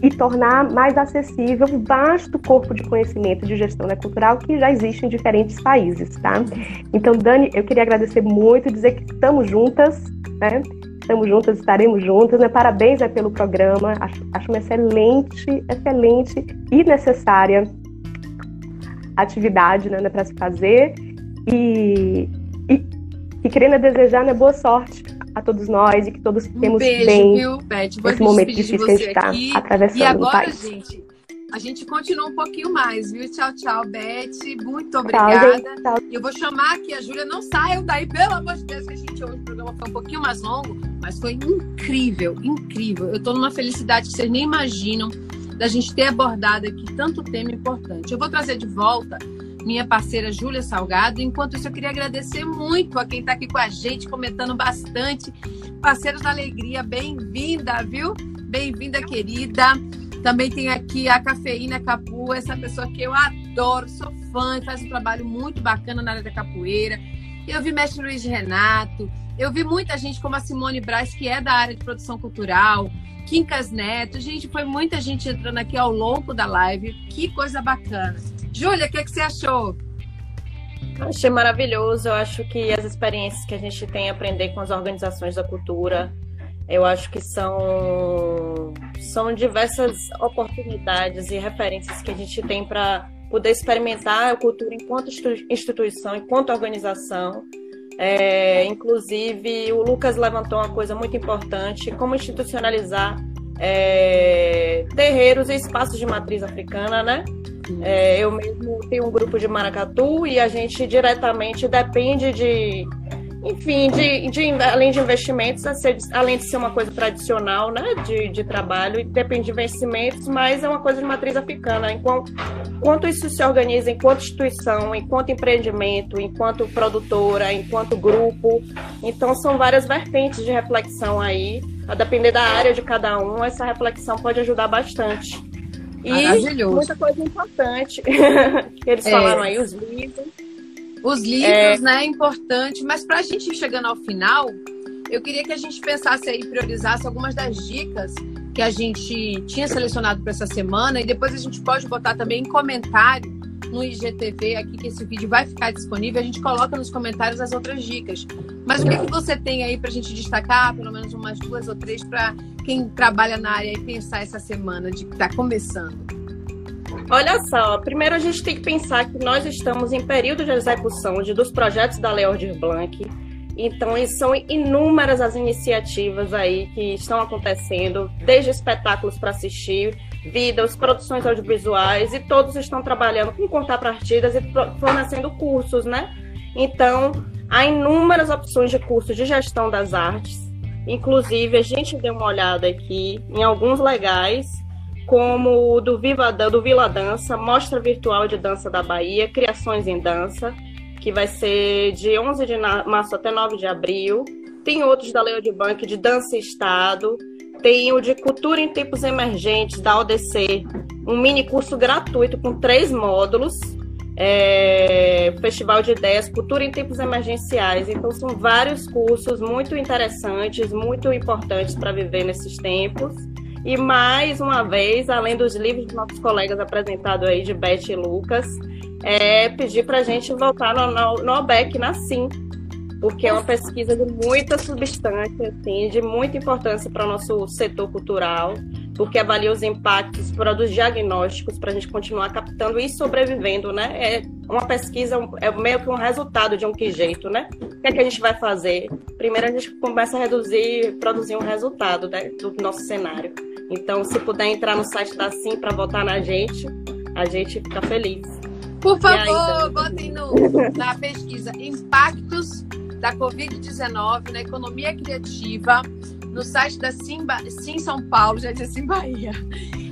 e tornar mais acessível o vasto corpo de conhecimento de gestão né, cultural que já existe em diferentes países, tá? Então, Dani, eu queria agradecer muito, dizer que estamos juntas, né? Estamos juntas, estaremos juntas, né? Parabéns né, pelo programa, acho, acho uma excelente, excelente e necessária atividade né, para se fazer e, e, e querendo desejar né, boa sorte a todos nós e que todos temos um beijo, bem viu, Beth? Vou esse momento difícil que a gente está atravessando E agora, gente, a gente continua um pouquinho mais, viu? Tchau, tchau, Beth. Muito obrigada. Tchau, tchau. Eu vou chamar aqui a Júlia. Não saiam daí, pelo amor de Deus, que a gente hoje o programa foi um pouquinho mais longo, mas foi incrível, incrível. Eu tô numa felicidade que vocês nem imaginam da gente ter abordado aqui tanto tema importante. Eu vou trazer de volta minha parceira Júlia Salgado. Enquanto isso, eu queria agradecer muito a quem está aqui com a gente, comentando bastante. Parceiros da Alegria, bem-vinda, viu? Bem-vinda, querida. Também tem aqui a Cafeína Capu, essa pessoa que eu adoro, sou fã, faz um trabalho muito bacana na área da capoeira. Eu vi mestre Luiz Renato, eu vi muita gente como a Simone Braz, que é da área de produção cultural, Quincas Neto. Gente, foi muita gente entrando aqui ao longo da live. Que coisa bacana. Júlia, o que, é que você achou? Achei maravilhoso. Eu acho que as experiências que a gente tem a aprender com as organizações da cultura, eu acho que são, são diversas oportunidades e referências que a gente tem para poder experimentar a cultura enquanto instituição, enquanto organização. É, inclusive, o Lucas levantou uma coisa muito importante: como institucionalizar é, terreiros e espaços de matriz africana, né? É, eu mesmo tenho um grupo de maracatu e a gente diretamente depende de, enfim, de, de além de investimentos, além de ser uma coisa tradicional, né, de, de trabalho, depende de investimentos, mas é uma coisa de matriz africana. Enquanto, enquanto isso se organiza enquanto instituição, enquanto empreendimento, enquanto produtora, enquanto grupo, então são várias vertentes de reflexão aí. A depender da área de cada um, essa reflexão pode ajudar bastante. E muita coisa importante (laughs) eles é. falaram aí, os livros. Os livros, é... né, é importante. Mas para a gente ir chegando ao final, eu queria que a gente pensasse aí, priorizasse algumas das dicas que a gente tinha selecionado para essa semana e depois a gente pode botar também em comentário no IGTV aqui que esse vídeo vai ficar disponível, a gente coloca nos comentários as outras dicas. Mas o que, que você tem aí para a gente destacar, pelo menos umas duas ou três, para quem trabalha na área e pensar essa semana de que está começando? Olha só, primeiro a gente tem que pensar que nós estamos em período de execução de, dos projetos da Lei Aldir Blanc Então, são inúmeras as iniciativas aí que estão acontecendo, desde espetáculos para assistir, vídeos, produções audiovisuais, e todos estão trabalhando com contrapartidas e fornecendo cursos, né? Então, há inúmeras opções de cursos de gestão das artes. Inclusive, a gente deu uma olhada aqui em alguns legais, como o do, Viva, do Vila Dança, Mostra Virtual de Dança da Bahia, Criações em Dança, que vai ser de 11 de março até 9 de abril. Tem outros da Leo de Bank de Dança e Estado. Tem o de Cultura em Tempos Emergentes, da ODC, um mini curso gratuito com três módulos. É, Festival de Ideias, Cultura em Tempos Emergenciais. Então, são vários cursos muito interessantes, muito importantes para viver nesses tempos. E mais uma vez, além dos livros dos nossos colegas apresentados aí de Beth e Lucas, é pedir para a gente voltar no, no, no OBEC, na SIM, porque é uma pesquisa de muita substância, assim, de muita importância para o nosso setor cultural, porque avalia os impactos, produz diagnósticos para a gente continuar captando e sobrevivendo, né? É uma pesquisa, é meio que um resultado de um que jeito, né? O que é que a gente vai fazer? Primeiro a gente começa a reduzir, produzir um resultado né, do nosso cenário. Então, se puder entrar no site da SIM para votar na gente, a gente fica feliz. Por favor, botem no, na pesquisa impactos da Covid-19 na economia criativa no site da Simba, Sim São Paulo, já disse Sim Bahia.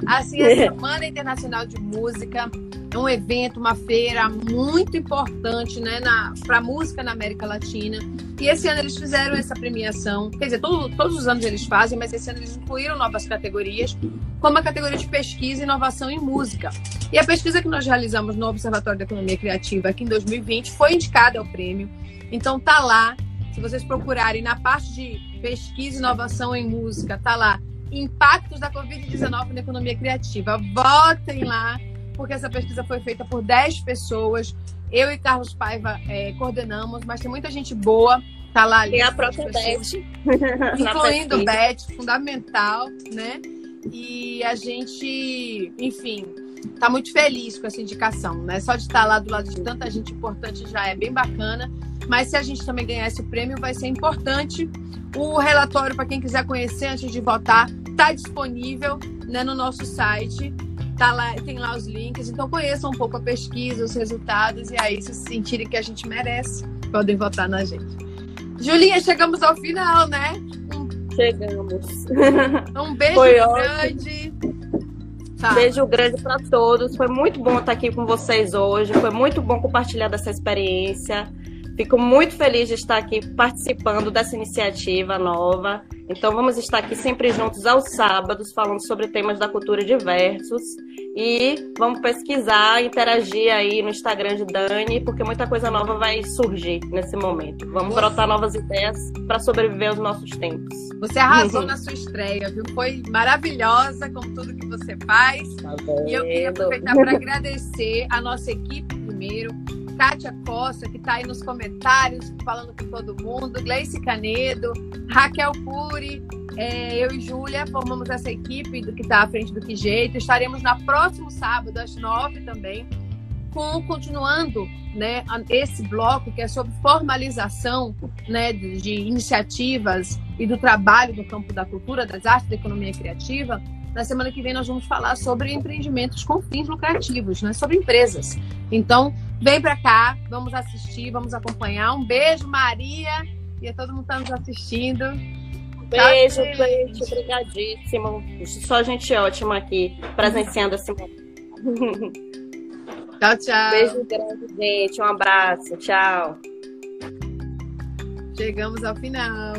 Assim, a Semana Internacional de Música é um evento, uma feira muito importante né, para música na América Latina. E esse ano eles fizeram essa premiação. Quer dizer, todo, todos os anos eles fazem, mas esse ano eles incluíram novas categorias, como a categoria de pesquisa e inovação em música. E a pesquisa que nós realizamos no Observatório da Economia Criativa aqui em 2020 foi indicada ao prêmio. Então tá lá. Se vocês procurarem na parte de pesquisa e inovação em música, tá lá. Impactos da Covid-19 na economia criativa. Votem lá porque essa pesquisa foi feita por 10 pessoas. Eu e Carlos Paiva é, coordenamos, mas tem muita gente boa. Tá lá ali. Tem (laughs) a própria Beth. Incluindo Beth, fundamental, né? E a gente, enfim, tá muito feliz com essa indicação, né? Só de estar lá do lado de tanta gente importante já é bem bacana. Mas se a gente também ganhar esse prêmio, vai ser importante. O relatório, para quem quiser conhecer antes de votar, está disponível né, no nosso site. Tá lá, tem lá os links, então conheçam um pouco a pesquisa, os resultados, e aí, se sentirem que a gente merece, podem votar na gente. Julinha, chegamos ao final, né? Um... Chegamos. Um beijo Foi grande. Beijo grande para todos. Foi muito bom estar aqui com vocês hoje. Foi muito bom compartilhar dessa experiência. Fico muito feliz de estar aqui participando dessa iniciativa nova. Então, vamos estar aqui sempre juntos aos sábados, falando sobre temas da cultura diversos. E vamos pesquisar, interagir aí no Instagram de Dani, porque muita coisa nova vai surgir nesse momento. Vamos brotar novas ideias para sobreviver aos nossos tempos. Você arrasou na sua estreia, viu? Foi maravilhosa com tudo que você faz. Tá e eu queria aproveitar para agradecer a nossa equipe primeiro Kátia Costa, que está aí nos comentários falando com todo mundo, Gleice Canedo, Raquel Puri, é, eu e Júlia formamos essa equipe do que está à frente do Que Jeito. Estaremos na próximo sábado, às nove também, com, continuando né, esse bloco que é sobre formalização né, de, de iniciativas e do trabalho no campo da cultura, das artes, da economia criativa. Na semana que vem nós vamos falar sobre empreendimentos com fins lucrativos, né? sobre empresas. Então, vem para cá, vamos assistir, vamos acompanhar. Um beijo, Maria, e a todo mundo está nos assistindo. Beijo, beijo, obrigadíssimo. Só gente ótima aqui, presenciando esse momento. Tchau, tchau. Beijo grande, gente. Um abraço. Tchau. Chegamos ao final.